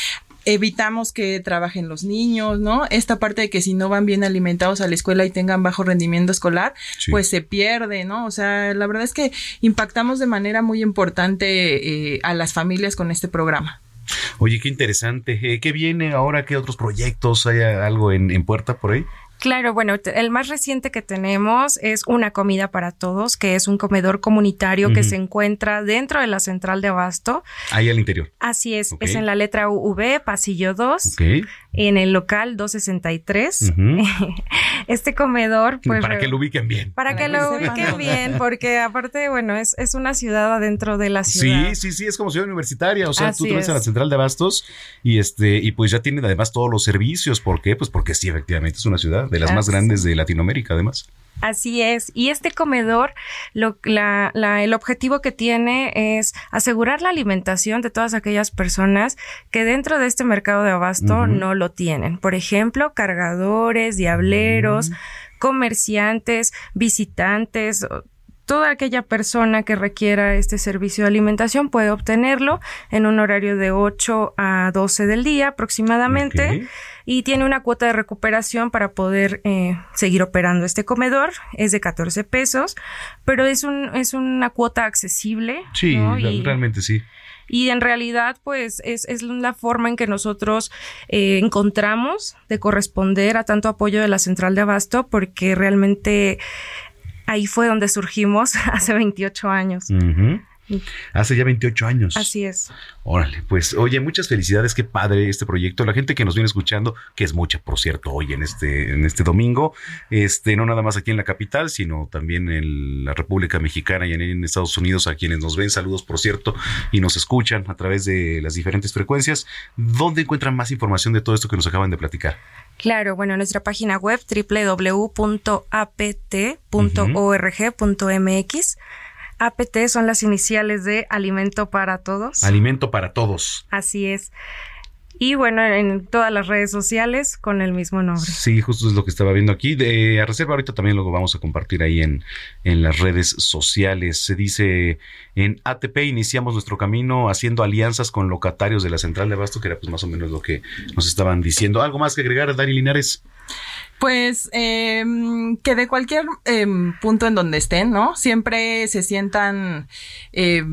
[SPEAKER 26] evitamos que trabajen los niños, ¿no? Esta parte de que si no van bien alimentados a la escuela y tengan bajo rendimiento escolar,
[SPEAKER 1] Sí.
[SPEAKER 26] pues se pierde, ¿no? O sea, la verdad es que impactamos de manera muy importante eh, a las familias con este programa.
[SPEAKER 1] Oye, qué interesante. Eh, ¿Qué viene ahora? ¿Qué otros proyectos? ¿Hay algo en, en puerta por ahí?
[SPEAKER 25] Claro, bueno, el más reciente que tenemos es Una Comida para Todos, que es un comedor comunitario que se encuentra dentro de la central de abasto.
[SPEAKER 1] Ahí al interior.
[SPEAKER 25] Así es, es en la letra UV, pasillo 2,
[SPEAKER 1] Ok.
[SPEAKER 25] en el local 263.
[SPEAKER 1] Ujú.
[SPEAKER 25] Este comedor, pues...
[SPEAKER 1] Para que lo ubiquen bien.
[SPEAKER 25] Para que lo ubiquen bien, porque aparte, bueno, es, es una ciudad adentro de la ciudad.
[SPEAKER 1] Sí, sí, sí, es como ciudad universitaria. O sea, tú te vas a la central de abastos y este, y pues ya tienen además todos los servicios. ¿Por qué? Pues porque sí, efectivamente, es una ciudad de las más grandes de Latinoamérica, además.
[SPEAKER 25] Así es. Y este comedor, lo, la, la- el objetivo que tiene es asegurar la alimentación de todas aquellas personas que dentro de este mercado de abasto no lo tienen. Por ejemplo, cargadores, diableros, comerciantes, visitantes. Toda aquella persona que requiera este servicio de alimentación puede obtenerlo en un horario de 8 a 12 del día aproximadamente. Y tiene una cuota de recuperación para poder eh, seguir operando este comedor. Es de 14 pesos, pero es, un, es una cuota accesible.
[SPEAKER 1] Sí,
[SPEAKER 25] ¿no?
[SPEAKER 1] la-
[SPEAKER 25] Y-
[SPEAKER 1] realmente sí.
[SPEAKER 25] y en realidad, pues, es, es la forma en que nosotros eh, encontramos de corresponder a tanto apoyo de la central de abasto, porque realmente ahí fue donde surgimos hace 28 años.
[SPEAKER 1] Hace ya 28 años.
[SPEAKER 25] Así es.
[SPEAKER 1] Órale, pues oye, muchas felicidades, qué padre este proyecto. La gente que nos viene escuchando, que es mucha, por cierto, hoy en este, en este domingo, este, no nada más aquí en la capital, sino también en la República Mexicana y en, en Estados Unidos, a quienes nos ven, saludos, por cierto, y nos escuchan a través de las diferentes frecuencias. ¿Dónde encuentran más información de todo esto que nos acaban de platicar?
[SPEAKER 25] Claro, bueno, nuestra página web www.apt.org.mx. APT son las iniciales de Alimento para Todos.
[SPEAKER 1] Alimento para todos.
[SPEAKER 25] Así es. Y bueno, en todas las redes sociales con el mismo nombre.
[SPEAKER 1] Sí, justo es lo que estaba viendo aquí. De, a reserva ahorita también lo vamos a compartir ahí en, en las redes sociales. Se dice en ATP iniciamos nuestro camino haciendo alianzas con locatarios de la central de abasto, que era pues más o menos lo que nos estaban diciendo. ¿Algo más que agregar, Dani Linares?
[SPEAKER 26] Pues eh, que de cualquier eh, punto en donde estén, ¿no? Siempre se sientan eh,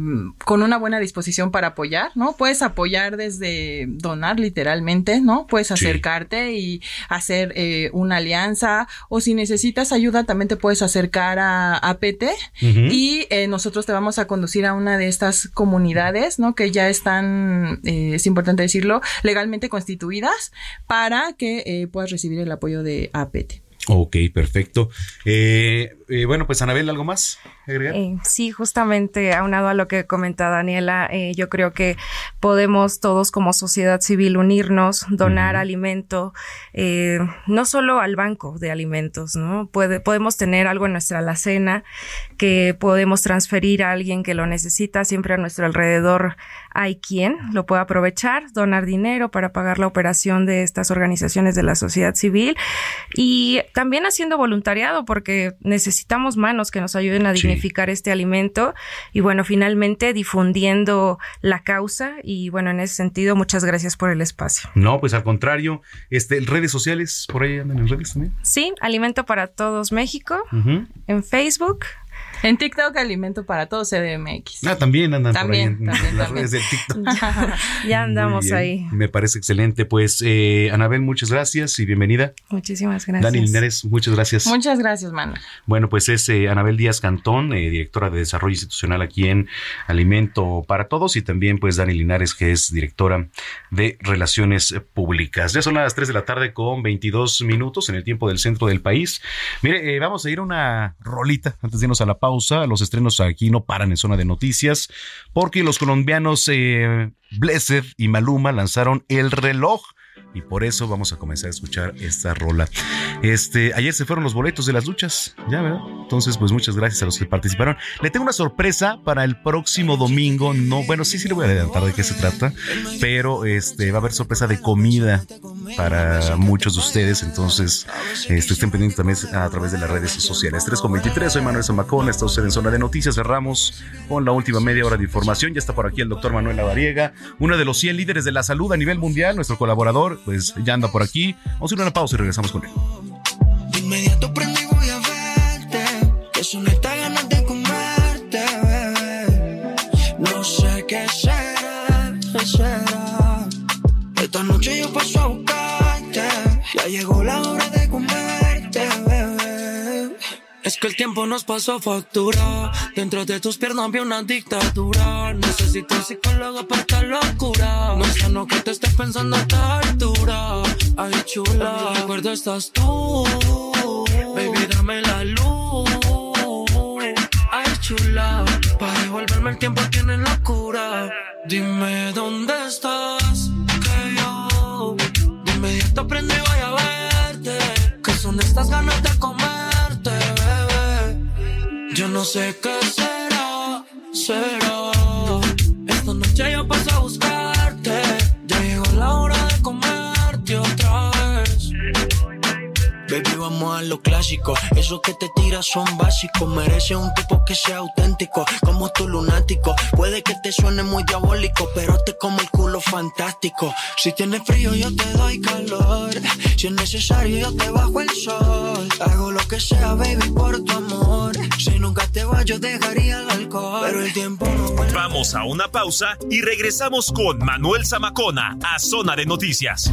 [SPEAKER 26] con una buena disposición para apoyar, ¿no? Puedes apoyar desde donar literalmente, ¿no? Puedes
[SPEAKER 27] Sí.
[SPEAKER 26] acercarte y hacer eh, una alianza o si necesitas ayuda también te puedes acercar a APT
[SPEAKER 27] Ujú.
[SPEAKER 26] y eh, nosotros te vamos a conducir a una de estas comunidades, ¿no? Que ya están, eh, es importante decirlo, legalmente constituidas para que eh, puedas recibir el apoyo de APT.
[SPEAKER 1] Ok, perfecto. Eh, eh, bueno, pues Anabel, ¿algo más?
[SPEAKER 25] Eh, sí, justamente aunado a lo que comenta Daniela, eh, yo creo que podemos todos como sociedad civil unirnos, donar alimento, eh, no solo al banco de alimentos, ¿no? Puede, podemos tener algo en nuestra alacena que podemos transferir a alguien que lo necesita, siempre a nuestro alrededor hay quien lo pueda aprovechar, donar dinero para pagar la operación de estas organizaciones de la sociedad civil y también haciendo voluntariado porque necesitamos manos que nos ayuden a dignificar este alimento y bueno, finalmente difundiendo la causa y bueno, en ese sentido, muchas gracias por el espacio.
[SPEAKER 1] No, pues al contrario, este, redes sociales, por ahí andan en redes también.
[SPEAKER 25] Sí, Alimento para Todos México, en Facebook.
[SPEAKER 26] En TikTok, Alimento para Todos CDMX.
[SPEAKER 1] Ah, también andan
[SPEAKER 26] También,
[SPEAKER 1] por ahí en
[SPEAKER 26] también,
[SPEAKER 1] las
[SPEAKER 26] también.
[SPEAKER 1] redes del TikTok.
[SPEAKER 25] ya andamos ahí.
[SPEAKER 1] Me parece excelente. Pues, eh, Anabel, muchas gracias y bienvenida.
[SPEAKER 25] Muchísimas gracias.
[SPEAKER 1] Dani Linares, muchas gracias.
[SPEAKER 26] Muchas gracias, Manuel.
[SPEAKER 1] Bueno, pues es eh, Anabel Díaz Cantón, eh, directora de Desarrollo Institucional aquí en Alimento para Todos, y también pues Dani Linares, que es directora de Relaciones Públicas. Ya son las 3 de la tarde con 22 minutos en el tiempo del centro del país. Mire, eh, vamos a ir a una rolita antes de irnos a la pausa. Los estrenos aquí no paran en zona de noticias, porque los colombianos eh, Blessed y Maluma lanzaron El Reloj. Y por eso vamos a comenzar a escuchar esta rola. Este, ayer se fueron los boletos de las luchas, ya, ¿verdad? Entonces, pues muchas gracias a los que participaron. Le tengo una sorpresa para el próximo domingo. No, bueno, sí, sí le voy a adelantar de qué se trata, pero este va a haber sorpresa de comida para muchos de ustedes. Entonces, este, estén pendientes también a través de las redes sociales. 3 con 23, soy Manuel Zamacón, está usted en Zona de Noticias. Cerramos con la última media hora de información. Ya está por aquí el doctor Manuel Lavariega, uno de los 100 líderes de la salud a nivel mundial, nuestro colaborador, pues ya anda por aquí. Vamos a ir a una pausa y regresamos con él.
[SPEAKER 27] De inmediato prendo y voy a verte. Que son estas ganas de comerte, bebé. No sé qué será, qué será. Esta noche yo paso a buscarte. Ya llegó la hora Es que el tiempo nos pasó factura. Dentro de tus piernas vi una dictadura. Necesito un psicólogo para esta locura. No es sano que te estés pensando a esta altura. Ay, chula. En mi recuerdo estás tú. Baby, dame la luz. Ay, chula. Para devolverme el tiempo tienes locura. Dime dónde estás. Que yo de inmediato prendo y voy a verte. Que son estas ganas de bebé. Yo no sé qué será, será. Esta noche yo paso a buscarte. Baby, vamos a lo clásico. Esos que te tiras son básicos. Merece un tipo que sea auténtico, como tu lunático. Puede que te suene muy diabólico, pero te como el culo fantástico. Si tienes frío, yo te doy calor. Si es necesario, yo te bajo el sol. Hago lo que sea, baby, por tu amor. Si nunca te vas, yo dejaría el alcohol. Pero el tiempo no vuelve.
[SPEAKER 2] Vamos a una pausa y regresamos con Manuel Zamacona a Zona de Noticias.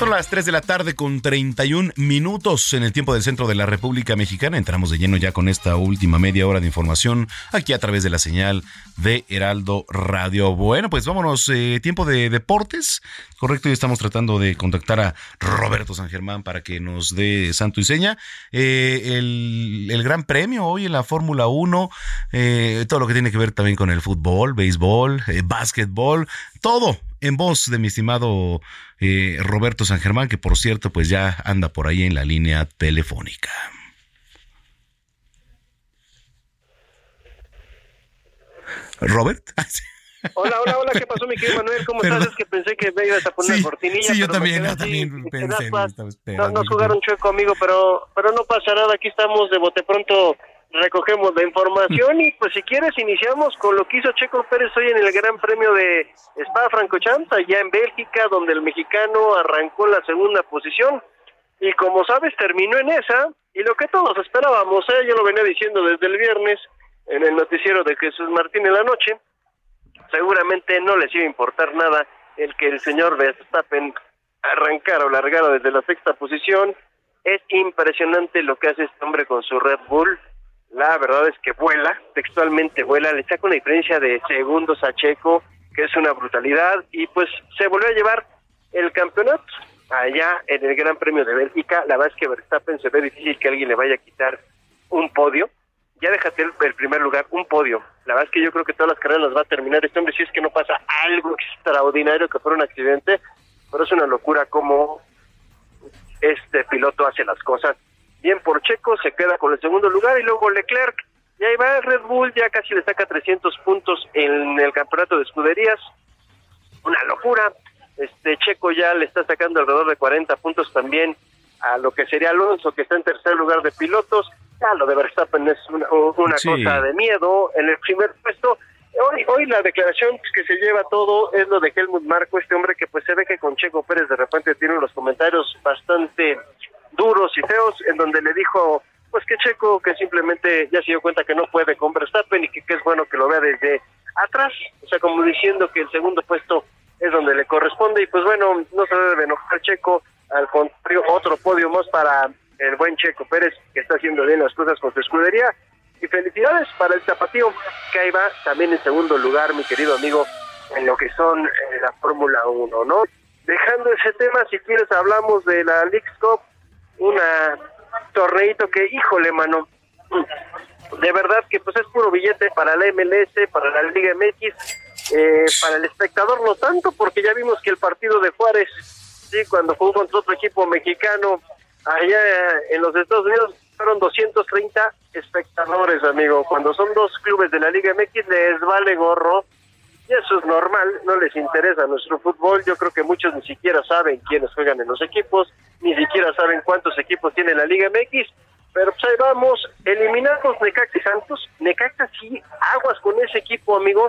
[SPEAKER 1] Son las 3 de la tarde con 31 minutos en el tiempo del centro de la República Mexicana. Entramos de lleno ya con esta última media hora de información aquí a través de la señal de Heraldo Radio. Bueno, pues vámonos, eh, tiempo de deportes. Correcto, y estamos tratando de contactar a Roberto San Germán para que nos dé santo y seña. Eh, el, gran premio hoy en la Fórmula 1, eh, todo lo que tiene que ver también con el fútbol, béisbol, eh, básquetbol, todo en voz de mi estimado eh, Roberto San Germán, que por cierto, pues ya anda por ahí en la línea telefónica. Robert.
[SPEAKER 28] Hola, hola, hola, ¿qué pasó, mi querido Manuel? ¿Cómo
[SPEAKER 1] Perdón.
[SPEAKER 28] estás? Es que pensé que me ibas a poner
[SPEAKER 1] Sí,
[SPEAKER 28] la cortinilla.
[SPEAKER 1] sí, yo también, yo también
[SPEAKER 28] en
[SPEAKER 1] pensé,
[SPEAKER 28] No,
[SPEAKER 1] que-
[SPEAKER 28] jugaron chueco amigo, pero, pero no pasa nada, aquí estamos de bote pronto, recogemos la información y pues si quieres iniciamos con lo que hizo Checo Pérez hoy en el Gran Premio de Spa-Francorchamps, allá en Bélgica, donde el mexicano arrancó la segunda posición y como sabes terminó en esa y lo que todos esperábamos, ¿eh? yo lo venía diciendo desde el viernes, en el noticiero de Jesús Martín en la noche. Seguramente no les iba a importar nada el que el señor Verstappen arrancara o largara desde la sexta posición. Es impresionante lo que hace este hombre con su Red Bull. La verdad es que vuela, textualmente vuela, le saca una diferencia de segundos a Checo, que es una brutalidad, y pues se volvió a llevar el campeonato allá en el Gran Premio de Bélgica. La verdad es que Verstappen se ve difícil que alguien le vaya a quitar un podio. Ya déjate el, primer lugar, un podio. La verdad es que yo creo que todas las carreras las va a terminar este hombre si es que no pasa algo extraordinario que fuera un accidente, pero es una locura cómo este piloto hace las cosas. Bien por Checo, se queda con el segundo lugar y luego Leclerc. Y ahí va el Red Bull, ya casi le saca 300 puntos en el campeonato de escuderías. Una locura. Este Checo ya le está sacando alrededor de 40 puntos también a lo que sería Alonso, que está en tercer lugar de pilotos. Ya lo de Verstappen es una, una
[SPEAKER 1] Sí.
[SPEAKER 28] cosa de miedo. En el primer puesto, hoy, hoy la declaración que se lleva todo es lo de Helmut Marco, este hombre que pues se ve que con Checo Pérez de repente tiene unos comentarios bastante duros y feos, en donde le dijo pues que Checo que simplemente ya se dio cuenta que no puede con Verstappen y que, es bueno que lo vea desde atrás, o sea, como diciendo que el segundo puesto es donde le corresponde. Y pues bueno, no se debe enojar Checo, al contrario, otro podio más para el buen Checo Pérez que está haciendo bien las cosas con su escudería. Y felicidades para el Zapatío que ahí va también en segundo lugar, mi querido amigo, en lo que son eh, la Fórmula 1, ¿no? Dejando ese tema, si quieres hablamos de la Leagues Cup, una torneito que, híjole, mano, de verdad que pues es puro billete para la MLS, para la Liga MX, eh, para el espectador no tanto, porque ya vimos que el partido de Juárez, sí, cuando jugó contra otro equipo mexicano allá en los Estados Unidos, fueron 230 espectadores, amigo. Cuando son dos clubes de la Liga MX les vale gorro. Y eso es normal, no les interesa nuestro fútbol. Yo creo que muchos ni siquiera saben quiénes juegan en los equipos, ni siquiera saben cuántos equipos tiene la Liga MX. Pero pues ahí vamos, eliminamos Necaxa y Santos. Necaxa sí, aguas con ese equipo, amigo.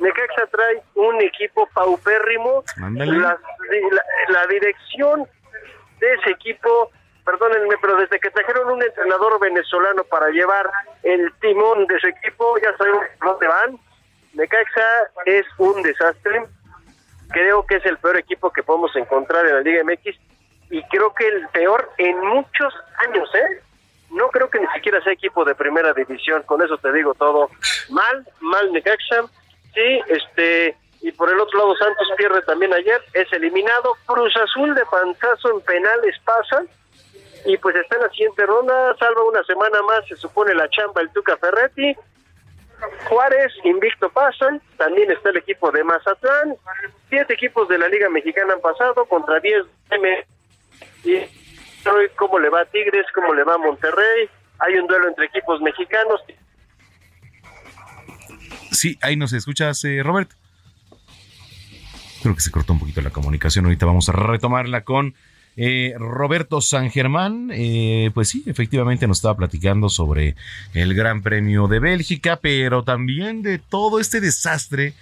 [SPEAKER 28] Necaxa trae un equipo paupérrimo. La, la- la dirección de ese equipo, perdónenme, pero desde que trajeron un entrenador venezolano para llevar el timón de ese equipo, ya sabemos dónde van. Necaxa es un desastre. Creo que es el peor equipo que podemos encontrar en la Liga MX y creo que el peor en muchos años, ¿eh? No creo que ni siquiera sea equipo de primera división, con eso te digo todo. Mal, mal Necaxa. Sí, este, y por el otro lado Santos pierde también ayer, es eliminado. Cruz Azul de panzazo en penales pasa y pues está en la siguiente ronda, salva una semana más, se supone la chamba el Tuca Ferretti. Juárez, invicto pasan, también está el equipo de Mazatlán, siete equipos de la Liga Mexicana han pasado contra 10 M. Cómo le va a Tigres, cómo le va a Monterrey, hay un duelo entre equipos mexicanos,
[SPEAKER 1] Sí, ahí nos escuchas, eh, Robert. Creo que se cortó un poquito la comunicación. Ahorita vamos a retomarla con eh, Roberto San Germán. Eh, pues sí, efectivamente nos estaba platicando sobre el Gran Premio de Bélgica, pero también de todo este desastre.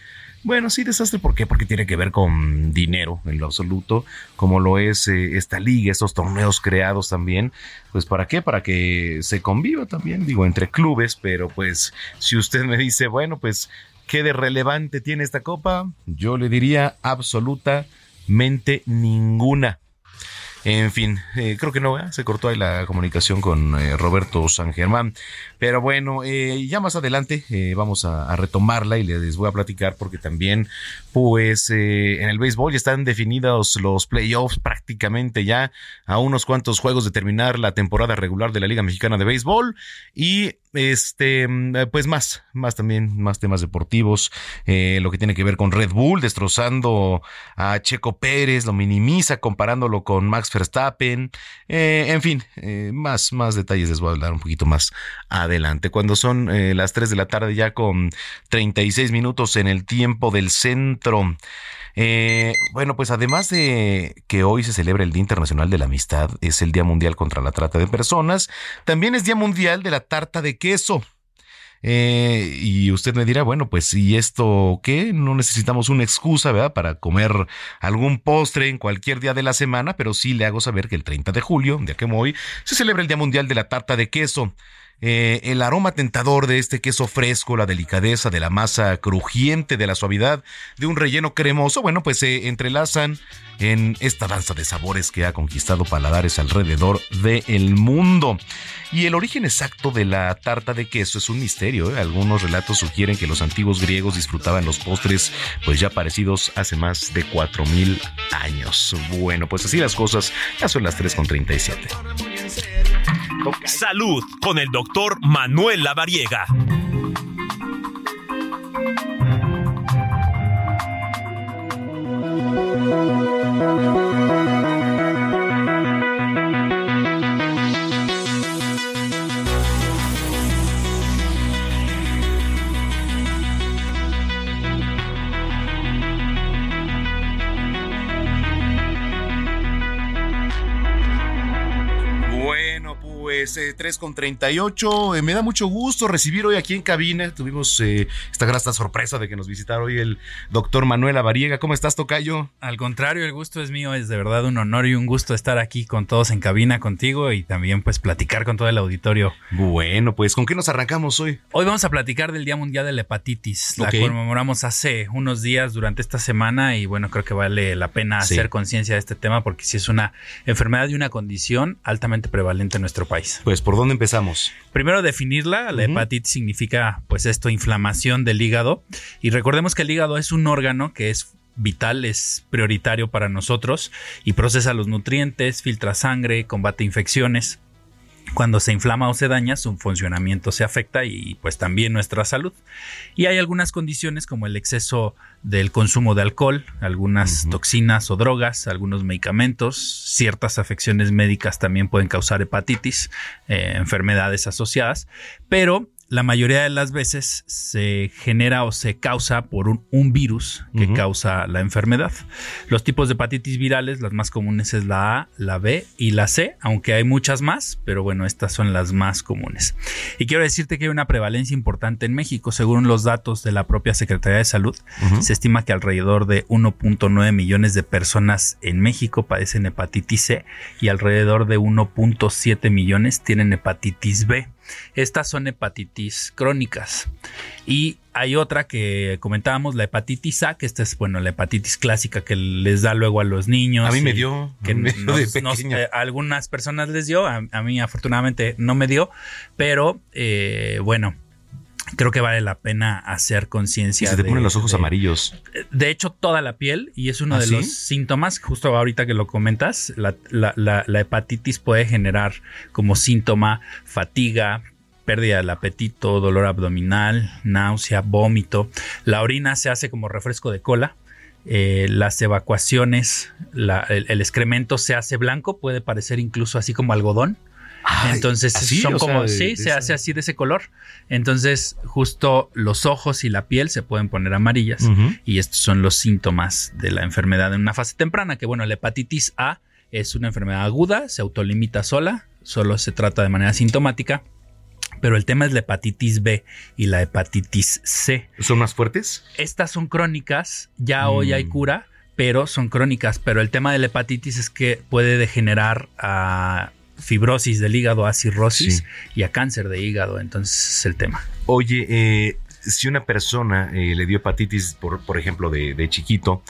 [SPEAKER 1] Bueno, sí, desastre, ¿por qué? Porque tiene que ver con dinero en lo absoluto, como lo es eh, esta liga, estos torneos creados también. Pues para qué? Para que se conviva también, digo, entre clubes, pero pues si usted me dice, bueno, pues, ¿qué de relevante tiene esta copa? Yo le diría absolutamente ninguna. En fin, eh, creo que no, ¿eh? se cortó ahí la comunicación con eh, Roberto San Germán. Pero bueno, eh, ya más adelante eh, vamos a, a retomarla y les voy a platicar porque también, pues, eh, en el béisbol ya están definidos los playoffs prácticamente ya a unos cuantos juegos de terminar la temporada regular de la Liga Mexicana de Béisbol. Y este, pues más, más también, más temas deportivos, eh, lo que tiene que ver con Red Bull, destrozando a Checo Pérez, lo minimiza comparándolo con Max Verstappen, eh, en fin, eh, más, más detalles les voy a hablar un poquito más adelante. Cuando son eh, las 3 de la tarde ya con 36 minutos en el tiempo del centro. Eh, bueno, pues además de que hoy se celebra el Día Internacional de la Amistad, es el Día Mundial contra la Trata de Personas, también es Día Mundial de la Tarta de Queso. Eh, y usted me dirá, bueno, pues ¿y esto qué? No necesitamos una excusa, ¿verdad? Para comer algún postre en cualquier día de la semana, pero sí le hago saber que el 30 de julio, día como hoy, se celebra el Día Mundial de la Tarta de Queso. Eh, el aroma tentador de este queso fresco, la delicadeza de la masa crujiente, de la suavidad de un relleno cremoso, bueno, pues se entrelazan en esta danza de sabores que ha conquistado paladares alrededor del mundo. Y el origen exacto de la tarta de queso es un misterio. ¿eh? Algunos relatos sugieren que los antiguos griegos disfrutaban los postres pues ya parecidos hace más de 4000 años. Bueno, pues así las cosas, ya son las 3.37.
[SPEAKER 2] Salud con el doctor Manuel Lavariega.
[SPEAKER 1] Pues eh, 3 con 38. Eh, me da mucho gusto recibir hoy aquí en cabina. Tuvimos eh, esta grata sorpresa de que nos visitara hoy el doctor Manuel Avariega. ¿Cómo estás, Tocayo?
[SPEAKER 29] Al contrario, el gusto es mío. Es de verdad un honor y un gusto estar aquí con todos en cabina contigo y también pues platicar con todo el auditorio.
[SPEAKER 1] Bueno, pues ¿con qué nos arrancamos hoy?
[SPEAKER 29] Hoy vamos a platicar del Día Mundial de la Hepatitis. La conmemoramos hace unos días durante esta semana y bueno, creo que vale la pena
[SPEAKER 1] Sí.
[SPEAKER 29] hacer conciencia de este tema porque sí es una enfermedad y una condición altamente prevalente en nuestro país.
[SPEAKER 1] Pues, ¿por dónde empezamos?
[SPEAKER 29] Primero definirla, la hepatitis significa pues esto, inflamación del hígado y recordemos que el hígado es un órgano que es vital, es prioritario para nosotros y procesa los nutrientes, filtra sangre, combate infecciones. Cuando se inflama o se daña, su funcionamiento se afecta y pues también nuestra salud. Y hay algunas condiciones como el exceso del consumo de alcohol, algunas toxinas o drogas, algunos medicamentos, ciertas afecciones médicas también pueden causar hepatitis, eh, enfermedades asociadas, pero la mayoría de las veces se genera o se causa por un, un virus que causa la enfermedad. Los tipos de hepatitis virales, las más comunes es la A, la B y la C, aunque hay muchas más, pero bueno, estas son las más comunes. Y quiero decirte que hay una prevalencia importante en México, según los datos de la propia Secretaría de Salud, se estima que alrededor de 1.9 millones de personas en México padecen hepatitis C y alrededor de 1.7 millones tienen hepatitis B. Estas son hepatitis crónicas. Y hay otra que comentábamos, la hepatitis A, que esta es, bueno, la hepatitis clásica que les da luego a los niños.
[SPEAKER 1] A mí me dio,
[SPEAKER 29] Que
[SPEAKER 1] a me dio
[SPEAKER 29] nos-
[SPEAKER 1] de
[SPEAKER 29] nos-
[SPEAKER 1] pequeño.
[SPEAKER 29] eh, a algunas personas les dio, a, a mí afortunadamente no me dio, pero eh, bueno. Creo que vale la pena hacer conciencia.
[SPEAKER 1] se te
[SPEAKER 29] de-
[SPEAKER 1] ponen los ojos
[SPEAKER 29] de-
[SPEAKER 1] amarillos.
[SPEAKER 29] de hecho, toda la piel, y es uno
[SPEAKER 1] ¿Ah,
[SPEAKER 29] de
[SPEAKER 1] sí?
[SPEAKER 29] los síntomas, justo ahorita que lo comentas, la, la- la- la hepatitis puede generar como síntoma fatiga, pérdida del apetito, dolor abdominal, náusea, vómito. La orina se hace como refresco de cola. eh, las evacuaciones, la- el, el excremento se hace blanco, puede parecer incluso así como algodón. Entonces
[SPEAKER 1] ¿así?
[SPEAKER 29] son
[SPEAKER 1] sea,
[SPEAKER 29] como, sí, se hace así de ese color. Entonces, justo los ojos y la piel se pueden poner amarillas y estos son los síntomas de la enfermedad en una fase temprana, que bueno, la hepatitis A es una enfermedad aguda, se autolimita sola, solo se trata de manera sintomática, pero el tema es la hepatitis B y la hepatitis C.
[SPEAKER 1] ¿Son más fuertes?
[SPEAKER 29] Estas son crónicas, ya hoy hay cura, pero son crónicas, pero el tema de la hepatitis es que puede degenerar a fibrosis del hígado, a cirrosis y a cáncer de hígado, entonces es el tema.
[SPEAKER 1] Oye, eh, si una persona eh, le dio hepatitis, por, por ejemplo, de, de chiquito,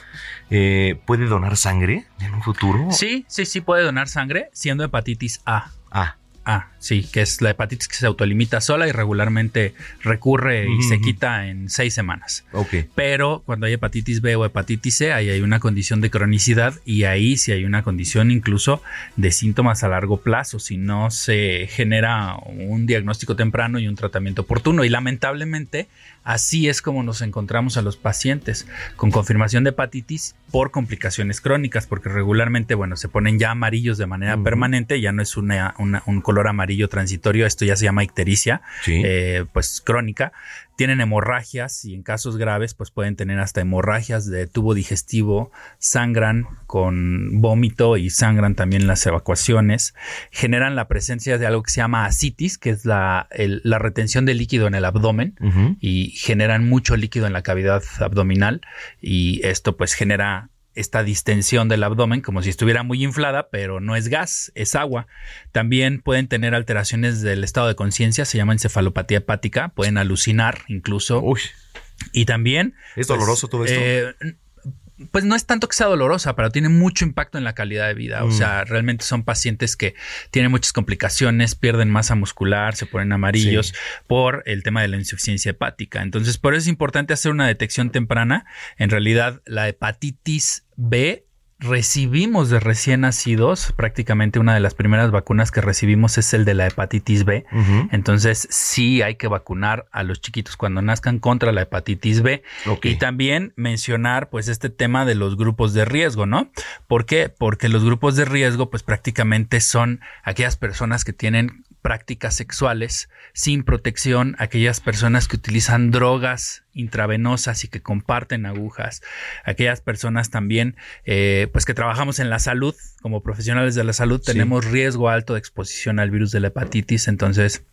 [SPEAKER 1] eh, ¿puede donar sangre en un futuro?
[SPEAKER 29] Sí, sí, sí puede donar sangre siendo hepatitis A.
[SPEAKER 1] A.
[SPEAKER 29] A, sí, que es la hepatitis que se autolimita sola y regularmente recurre y se quita en seis semanas.
[SPEAKER 1] Ok.
[SPEAKER 29] Pero cuando hay hepatitis B o hepatitis C, ahí hay una condición de cronicidad y ahí sí hay una condición incluso de síntomas a largo plazo si no se genera un diagnóstico temprano y un tratamiento oportuno. Y lamentablemente así es como nos encontramos a los pacientes con confirmación de hepatitis por complicaciones crónicas, porque regularmente, bueno, se ponen ya amarillos de manera permanente, ya no es una, una- un color amarillo transitorio, esto ya se llama ictericia,
[SPEAKER 1] Sí.
[SPEAKER 29] eh, pues crónica. Tienen hemorragias y en casos graves pues pueden tener hasta hemorragias de tubo digestivo, sangran con vómito y sangran también las evacuaciones. Generan la presencia de algo que se llama ascitis, que es la, el- la retención de líquido en el abdomen y generan mucho líquido en la cavidad abdominal y esto pues genera esta distensión del abdomen como si estuviera muy inflada, pero no es gas, es agua. También pueden tener alteraciones del estado de conciencia, se llama encefalopatía hepática, pueden alucinar incluso. Y también...
[SPEAKER 1] ¿Es doloroso todo esto?
[SPEAKER 29] eh, pues no es tanto que sea dolorosa, pero tiene mucho impacto en la calidad de vida. O
[SPEAKER 1] Mm.
[SPEAKER 29] sea, realmente son pacientes que tienen muchas complicaciones, pierden masa muscular, se ponen amarillos
[SPEAKER 1] Sí.
[SPEAKER 29] por el tema de la insuficiencia hepática. Entonces, por eso es importante hacer una detección temprana. En realidad, la hepatitis B recibimos de recién nacidos, prácticamente una de las primeras vacunas que recibimos es el de la hepatitis B. Entonces, sí hay que vacunar a los chiquitos cuando nazcan contra la hepatitis B. Y también mencionar, pues, este tema de los grupos de riesgo, ¿no? ¿Por qué? Porque los grupos de riesgo, pues, prácticamente son aquellas personas que tienen prácticas sexuales sin protección, aquellas personas que utilizan drogas intravenosas y que comparten agujas, aquellas personas también, eh, pues que trabajamos en la salud, como profesionales de la salud,
[SPEAKER 1] Sí.
[SPEAKER 29] tenemos riesgo alto de exposición al virus de la hepatitis, entonces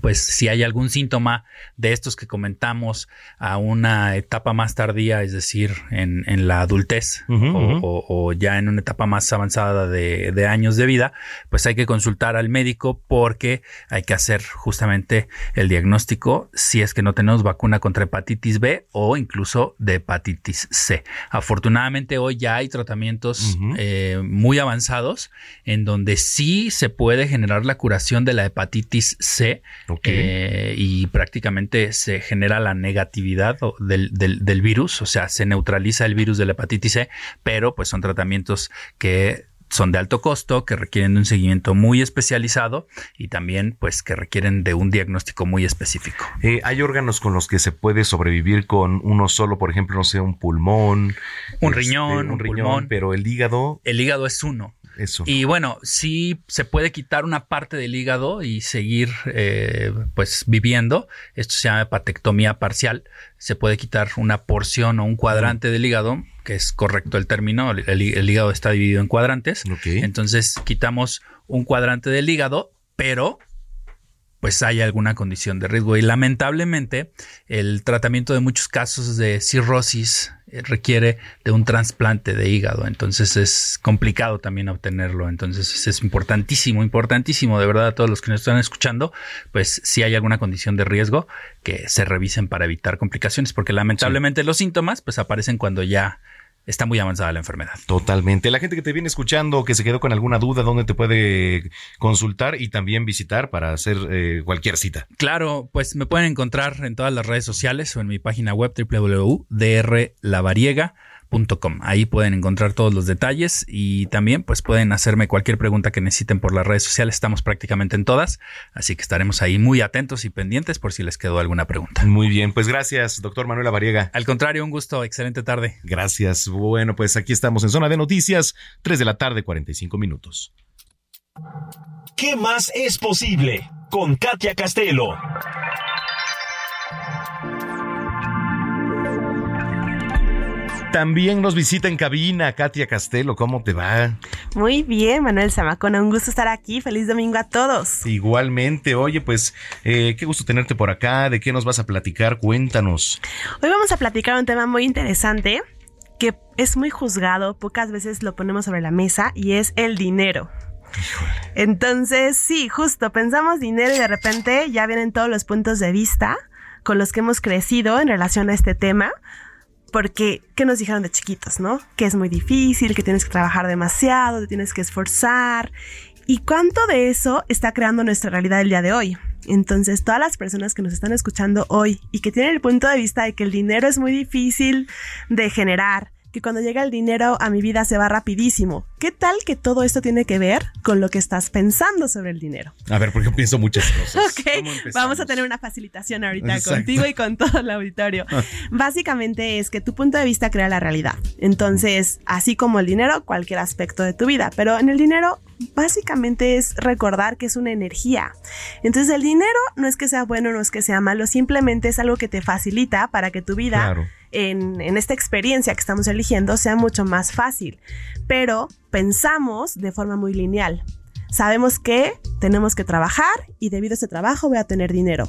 [SPEAKER 29] pues si hay algún síntoma de estos que comentamos a una etapa más tardía, es decir, en, en la adultez o,
[SPEAKER 1] ujú.
[SPEAKER 29] o- o ya en una etapa más avanzada de, de años de vida, pues hay que consultar al médico porque hay que hacer justamente el diagnóstico si es que no tenemos vacuna contra hepatitis B o incluso de hepatitis C. Afortunadamente hoy ya hay tratamientos eh, muy avanzados en donde sí se puede generar la curación de la hepatitis C Eh, y prácticamente se genera la negatividad del, del- del virus, o sea, se neutraliza el virus de la hepatitis C, pero pues son tratamientos que son de alto costo, que requieren de un seguimiento muy especializado y también pues que requieren de un diagnóstico muy específico.
[SPEAKER 1] Eh, hay órganos con los que se puede sobrevivir con uno solo, por ejemplo, no sé, un pulmón,
[SPEAKER 29] Un
[SPEAKER 1] este,
[SPEAKER 29] riñón, un pulmón.
[SPEAKER 1] pero el hígado,
[SPEAKER 29] El hígado es uno.
[SPEAKER 1] Eso.
[SPEAKER 29] Y bueno, sí se puede quitar una parte del hígado y seguir eh, pues viviendo. Esto se llama hepatectomía parcial. Se puede quitar una porción o un cuadrante del hígado, que es correcto el término. El, hígado está dividido en cuadrantes. Entonces quitamos un cuadrante del hígado, pero pues hay alguna condición de riesgo. Y lamentablemente el tratamiento de muchos casos de cirrosis eh, requiere de un trasplante de hígado. Entonces es complicado también obtenerlo. Entonces es importantísimo, importantísimo de verdad a todos los que nos están escuchando, pues si hay alguna condición de riesgo que se revisen para evitar complicaciones, porque lamentablemente los síntomas pues aparecen cuando ya está muy avanzada la enfermedad.
[SPEAKER 1] Totalmente. La gente que te viene escuchando, que se quedó con alguna duda, ¿dónde te puede consultar y también visitar para hacer eh, cualquier cita?
[SPEAKER 29] Claro, pues me pueden encontrar en todas las redes sociales o en mi página web www.drlavariega.com. Ahí pueden encontrar todos los detalles y también pues pueden hacerme cualquier pregunta que necesiten por las redes sociales. Estamos prácticamente en todas, así que estaremos ahí muy atentos y pendientes por si les quedó alguna pregunta.
[SPEAKER 1] Muy bien, pues gracias, doctor Manuela Variega.
[SPEAKER 29] Al contrario, un gusto, excelente tarde.
[SPEAKER 1] Gracias. Bueno, pues aquí estamos en Zona de Noticias, 3 de la tarde, 45 minutos.
[SPEAKER 2] ¿Qué más es posible? Con Katia Castelo.
[SPEAKER 1] También nos visita en cabina Katia Castelo. ¿Cómo te va?
[SPEAKER 30] Muy bien, Manuel Zamacona, un gusto estar aquí. Feliz domingo a todos.
[SPEAKER 1] Igualmente, oye, pues eh, qué gusto tenerte por acá. ¿De qué nos vas a platicar? Cuéntanos.
[SPEAKER 30] Hoy vamos a platicar un tema muy interesante que es muy juzgado, pocas veces lo ponemos sobre la mesa y es el dinero. Entonces, sí, justo pensamos dinero y de repente ya vienen todos los puntos de vista con los que hemos crecido en relación a este tema. Porque, ¿qué nos dijeron de chiquitos, no? Que es muy difícil, que tienes que trabajar demasiado, te tienes que esforzar. ¿Y cuánto de eso está creando nuestra realidad el día de hoy? Entonces, todas las personas que nos están escuchando hoy y que tienen el punto de vista de que el dinero es muy difícil de generar, que cuando llega el dinero a mi vida se va rapidísimo. ¿Qué tal que todo esto tiene que ver con lo que estás pensando sobre el dinero?
[SPEAKER 1] A ver, porque pienso muchas cosas.
[SPEAKER 30] Ok, vamos a tener una facilitación ahorita
[SPEAKER 1] Exacto.
[SPEAKER 30] contigo y con todo el auditorio. Básicamente es que tu punto de vista crea la realidad. Entonces, así como el dinero, cualquier aspecto de tu vida. Pero en el dinero, básicamente es recordar que es una energía. Entonces, el dinero no es que sea bueno, no es que sea malo, simplemente es algo que te facilita para que tu vida
[SPEAKER 1] Claro.
[SPEAKER 30] En, en esta experiencia que estamos eligiendo sea mucho más fácil. Pero pensamos de forma muy lineal. Sabemos que tenemos que trabajar y debido a ese trabajo voy a tener dinero.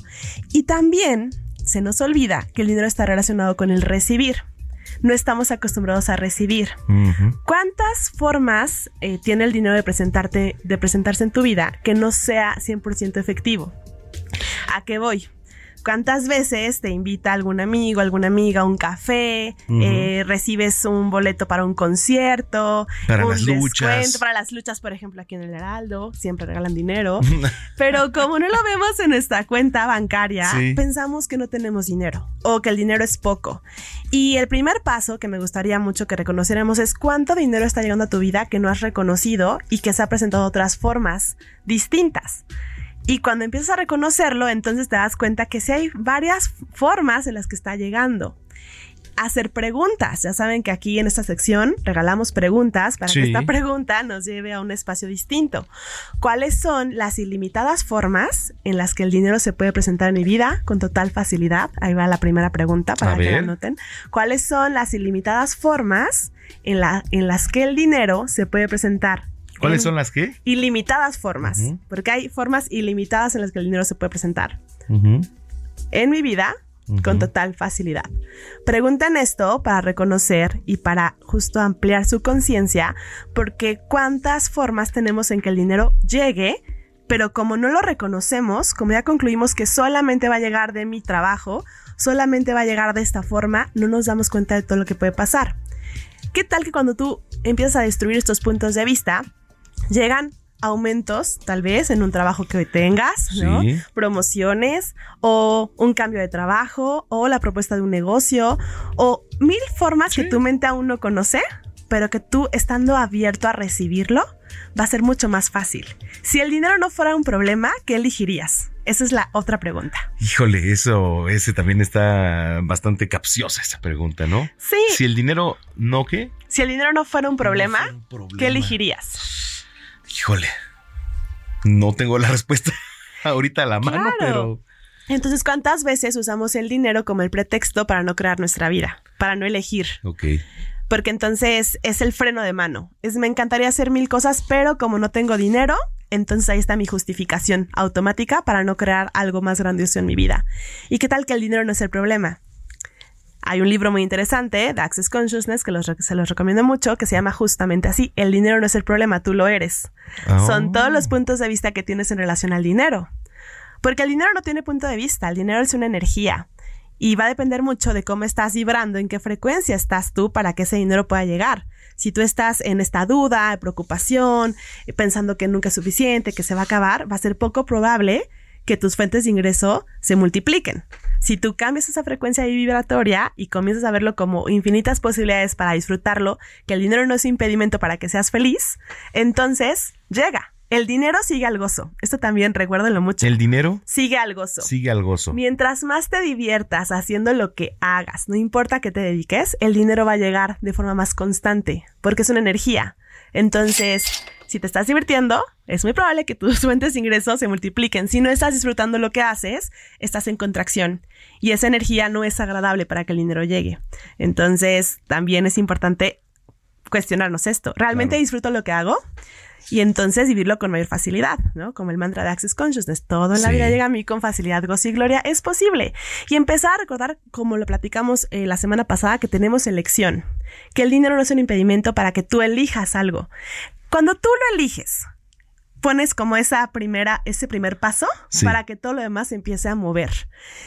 [SPEAKER 30] Y también se nos olvida que el dinero está relacionado con el recibir. no estamos acostumbrados a recibir. ¿Cuántas formas eh, tiene el dinero de presentarte, de presentarse en tu vida que no sea 100% efectivo? ¿A qué voy? ¿Cuántas veces te invita algún amigo, alguna amiga a un café? Eh, recibes un boleto para un concierto,
[SPEAKER 1] Para
[SPEAKER 30] un
[SPEAKER 1] las luchas.
[SPEAKER 30] para las luchas, por ejemplo, aquí en el Heraldo, siempre regalan dinero. Pero como no lo vemos en nuestra cuenta bancaria,
[SPEAKER 1] Sí.
[SPEAKER 30] pensamos que no tenemos dinero o que el dinero es poco. Y el primer paso que me gustaría mucho que reconociéramos es cuánto dinero está llegando a tu vida que no has reconocido y que se ha presentado de otras formas distintas. Y cuando empiezas a reconocerlo, entonces te das cuenta que sí hay varias formas en las que está llegando. Hacer preguntas. Ya saben que aquí en esta sección regalamos preguntas para
[SPEAKER 1] Sí.
[SPEAKER 30] que esta pregunta nos lleve a un espacio distinto. ¿Cuáles son las ilimitadas formas en las que el dinero se puede presentar en mi vida con total facilidad? Ahí va la primera pregunta para
[SPEAKER 1] A
[SPEAKER 30] que la anoten. ¿Cuáles son las ilimitadas formas en, la, en las que el dinero se puede presentar?
[SPEAKER 1] ¿Cuáles son las que?
[SPEAKER 30] Ilimitadas formas, porque hay formas ilimitadas en las que el dinero se puede presentar
[SPEAKER 1] Ujú.
[SPEAKER 30] en mi vida con total facilidad. Pregunten esto para reconocer y para justo ampliar su conciencia, porque cuántas formas tenemos en que el dinero llegue, pero como no lo reconocemos, como ya concluimos que solamente va a llegar de mi trabajo, solamente va a llegar de esta forma, no nos damos cuenta de todo lo que puede pasar. ¿Qué tal que cuando tú empiezas a destruir estos puntos de vista, llegan aumentos, tal vez, en un trabajo que hoy tengas, ¿no?
[SPEAKER 1] Sí.
[SPEAKER 30] Promociones o un cambio de trabajo o la propuesta de un negocio o mil formas que tu mente aún no conoce, pero que tú estando abierto a recibirlo va a ser mucho más fácil. Si el dinero no fuera un problema, ¿qué elegirías? Esa es la otra pregunta.
[SPEAKER 1] Híjole, eso, ese también está bastante capciosa esa pregunta, ¿no?
[SPEAKER 30] Sí.
[SPEAKER 1] Si el dinero no, ¿qué?
[SPEAKER 30] Si el dinero no fuera un problema, ¿qué elegirías?
[SPEAKER 1] Híjole, no tengo la respuesta ahorita a la mano,
[SPEAKER 30] Claro.
[SPEAKER 1] pero...
[SPEAKER 30] Entonces, ¿cuántas veces usamos el dinero como el pretexto para no crear nuestra vida, para no elegir?
[SPEAKER 1] Ok.
[SPEAKER 30] Porque entonces es el freno de mano. Es me encantaría hacer mil cosas, pero como no tengo dinero, entonces ahí está mi justificación automática para no crear algo más grandioso en mi vida. ¿Y qué tal que el dinero no es el problema? Hay un libro muy interesante de Access Consciousness que los se los recomiendo mucho, que se llama justamente así, El dinero no es el problema, tú lo eres.
[SPEAKER 1] Oh.
[SPEAKER 30] Son todos los puntos de vista que tienes en relación al dinero. Porque el dinero no tiene punto de vista, el dinero es una energía. Y va a depender mucho de cómo estás vibrando, en qué frecuencia estás tú para que ese dinero pueda llegar. Si tú estás en esta duda, preocupación, eh, pensando que nunca es suficiente, que se va a acabar, va a ser poco probable que tus fuentes de ingreso se multipliquen. Si tú cambias esa frecuencia vibratoria y comienzas a verlo como infinitas posibilidades para disfrutarlo, que el dinero no es impedimento para que seas feliz, entonces llega. El dinero sigue al gozo. Esto también recuérdenlo mucho.
[SPEAKER 1] ¿El dinero?
[SPEAKER 30] Sigue al gozo.
[SPEAKER 1] Sigue al gozo.
[SPEAKER 30] Mientras más te diviertas haciendo lo que hagas, no importa que te dediques, el dinero va a llegar de forma más constante, porque es una energía. Entonces, si te estás divirtiendo, es muy probable que tus fuentes de ingresos se multipliquen. Si no estás disfrutando lo que haces, estás en contracción y esa energía no es agradable para que el dinero llegue. Entonces, también es importante cuestionarnos esto. ¿Realmente disfruto lo que hago? Y entonces vivirlo con mayor facilidad, ¿no? Como el mantra de Access Consciousness. Todo en la
[SPEAKER 1] Sí.
[SPEAKER 30] vida llega a mí con facilidad, gozo y gloria. Es posible. Y empezar a recordar, como lo platicamos eh, la semana pasada, que tenemos elección. Que el dinero no es un impedimento para que tú elijas algo. Cuando tú lo eliges, pones como esa primera, ese primer paso
[SPEAKER 1] Sí.
[SPEAKER 30] para que todo lo demás se empiece a mover.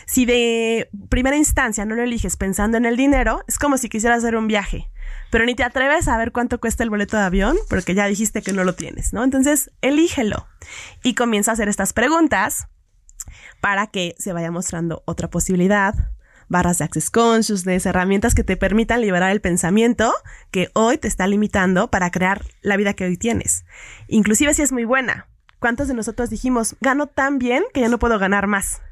[SPEAKER 30] Si de primera instancia no lo eliges pensando en el dinero, es como si quisieras hacer un viaje, pero ni te atreves a ver cuánto cuesta el boleto de avión porque ya dijiste que no lo tienes, ¿no? Entonces, elígelo y comienza a hacer estas preguntas para que se vaya mostrando otra posibilidad, barras de Access Consciousness, herramientas que te permitan liberar el pensamiento que hoy te está limitando para crear la vida que hoy tienes. Inclusive si es muy buena. ¿Cuántos de nosotros dijimos, gano tan bien que ya no puedo ganar más?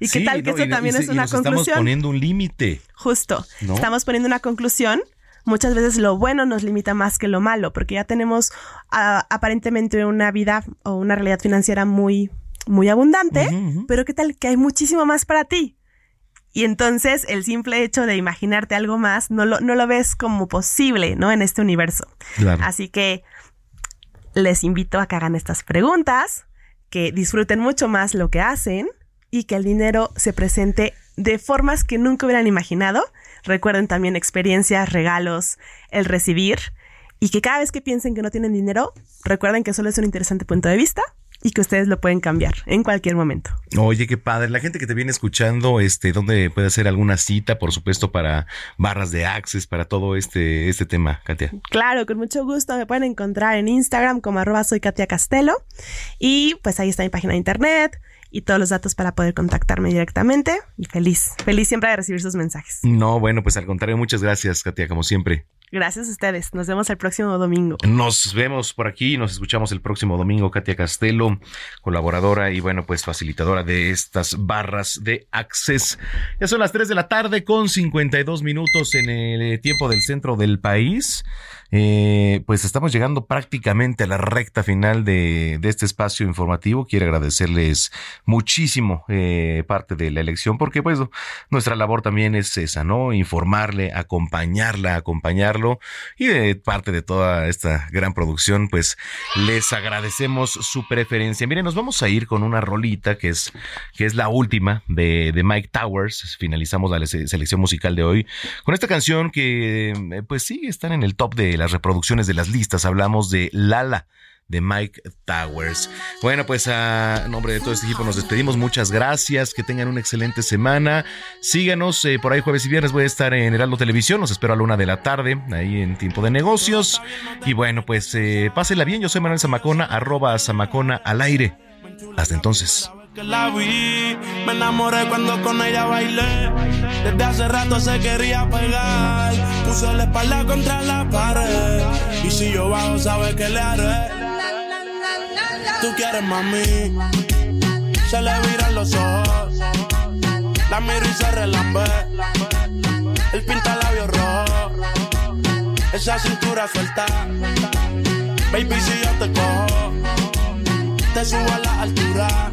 [SPEAKER 30] ¿Y qué tal que
[SPEAKER 1] no,
[SPEAKER 30] eso
[SPEAKER 1] y-
[SPEAKER 30] también
[SPEAKER 1] y-
[SPEAKER 30] es
[SPEAKER 1] y
[SPEAKER 30] una
[SPEAKER 1] nos
[SPEAKER 30] conclusión?
[SPEAKER 1] Estamos poniendo un límite.
[SPEAKER 30] Justo.
[SPEAKER 1] ¿No?
[SPEAKER 30] Estamos poniendo una conclusión. Muchas veces lo bueno nos limita más que lo malo, porque ya tenemos ah, aparentemente una vida o una realidad financiera muy, muy abundante, pero qué tal que hay muchísimo más para ti. Y entonces el simple hecho de imaginarte algo más no lo, no lo ves como posible, ¿no? En este universo.
[SPEAKER 1] Claro.
[SPEAKER 30] Así que les invito a que hagan estas preguntas, que disfruten mucho más lo que hacen y que el dinero se presente de formas que nunca hubieran imaginado. Recuerden también experiencias, regalos, el recibir. Y que cada vez que piensen que no tienen dinero, recuerden que solo es un interesante punto de vista y que ustedes lo pueden cambiar en cualquier momento.
[SPEAKER 1] Oye, qué padre. La gente que te viene escuchando, este, ¿dónde puede hacer alguna cita, por supuesto, para barras de access, para todo este, este tema, Katia?
[SPEAKER 30] Claro, con mucho gusto. Me pueden encontrar en Instagram como arroba soy Katia Castelo. Y pues ahí está mi página de internet y todos los datos para poder contactarme directamente. Y feliz, feliz siempre de recibir sus mensajes.
[SPEAKER 1] No, bueno, pues al contrario, muchas gracias, Katia, como siempre.
[SPEAKER 30] Gracias a ustedes. Nos vemos el próximo domingo.
[SPEAKER 1] Nos vemos por aquí, nos escuchamos el próximo domingo. Katia Castelo, colaboradora y bueno, pues facilitadora de estas barras de Access. Ya son las 3 de la tarde con 52 minutos en el tiempo del centro del país. Eh, pues estamos llegando prácticamente a la recta final de, este espacio informativo. Quiero agradecerles muchísimo eh, parte de la elección porque pues nuestra labor también es esa, ¿no? Informarle, acompañarla, acompañarlo y de parte de toda esta gran producción pues les agradecemos su preferencia. Miren, nos vamos a ir con una rolita que es, que es la última de, de Mike Towers. Finalizamos la se- selección musical de hoy con esta canción que eh, pues sí están en el top de las reproducciones de las listas. Hablamos de Lala de Mike Towers. Bueno, pues a nombre de todo este equipo nos despedimos. Muchas gracias. Que tengan una excelente semana. Síganos eh, por ahí jueves y viernes. Voy a estar en Heraldo Televisión. Los espero a la una de la tarde, ahí en tiempo de negocios. Y bueno, pues eh, pásenla bien. Yo soy Manuel Zamacona, arroba Zamacona al aire. Hasta entonces.
[SPEAKER 31] Que la vi. Me enamoré cuando con ella bailé. Desde hace rato se quería pegar. Puse la espalda contra la pared. Y si yo bajo, sabes que le haré. Tú quieres mami. Se le viran los ojos. La miro y se relambe. El pinta labios rojo. Esa cintura suelta. Baby, si yo te cojo, te subo a la altura.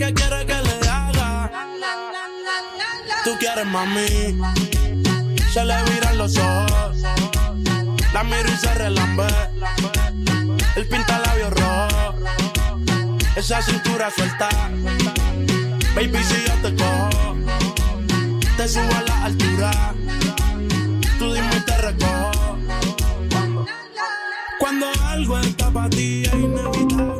[SPEAKER 31] porque quiere que le haga. Tú quieres mami. Se le viran los ojos. La miro y se relambe. El pinta labios rojo. Esa cintura suelta. Baby, si yo te cojo, te subo a la altura. Tú dime y te recojo. Cuando algo está para ti es inevitable.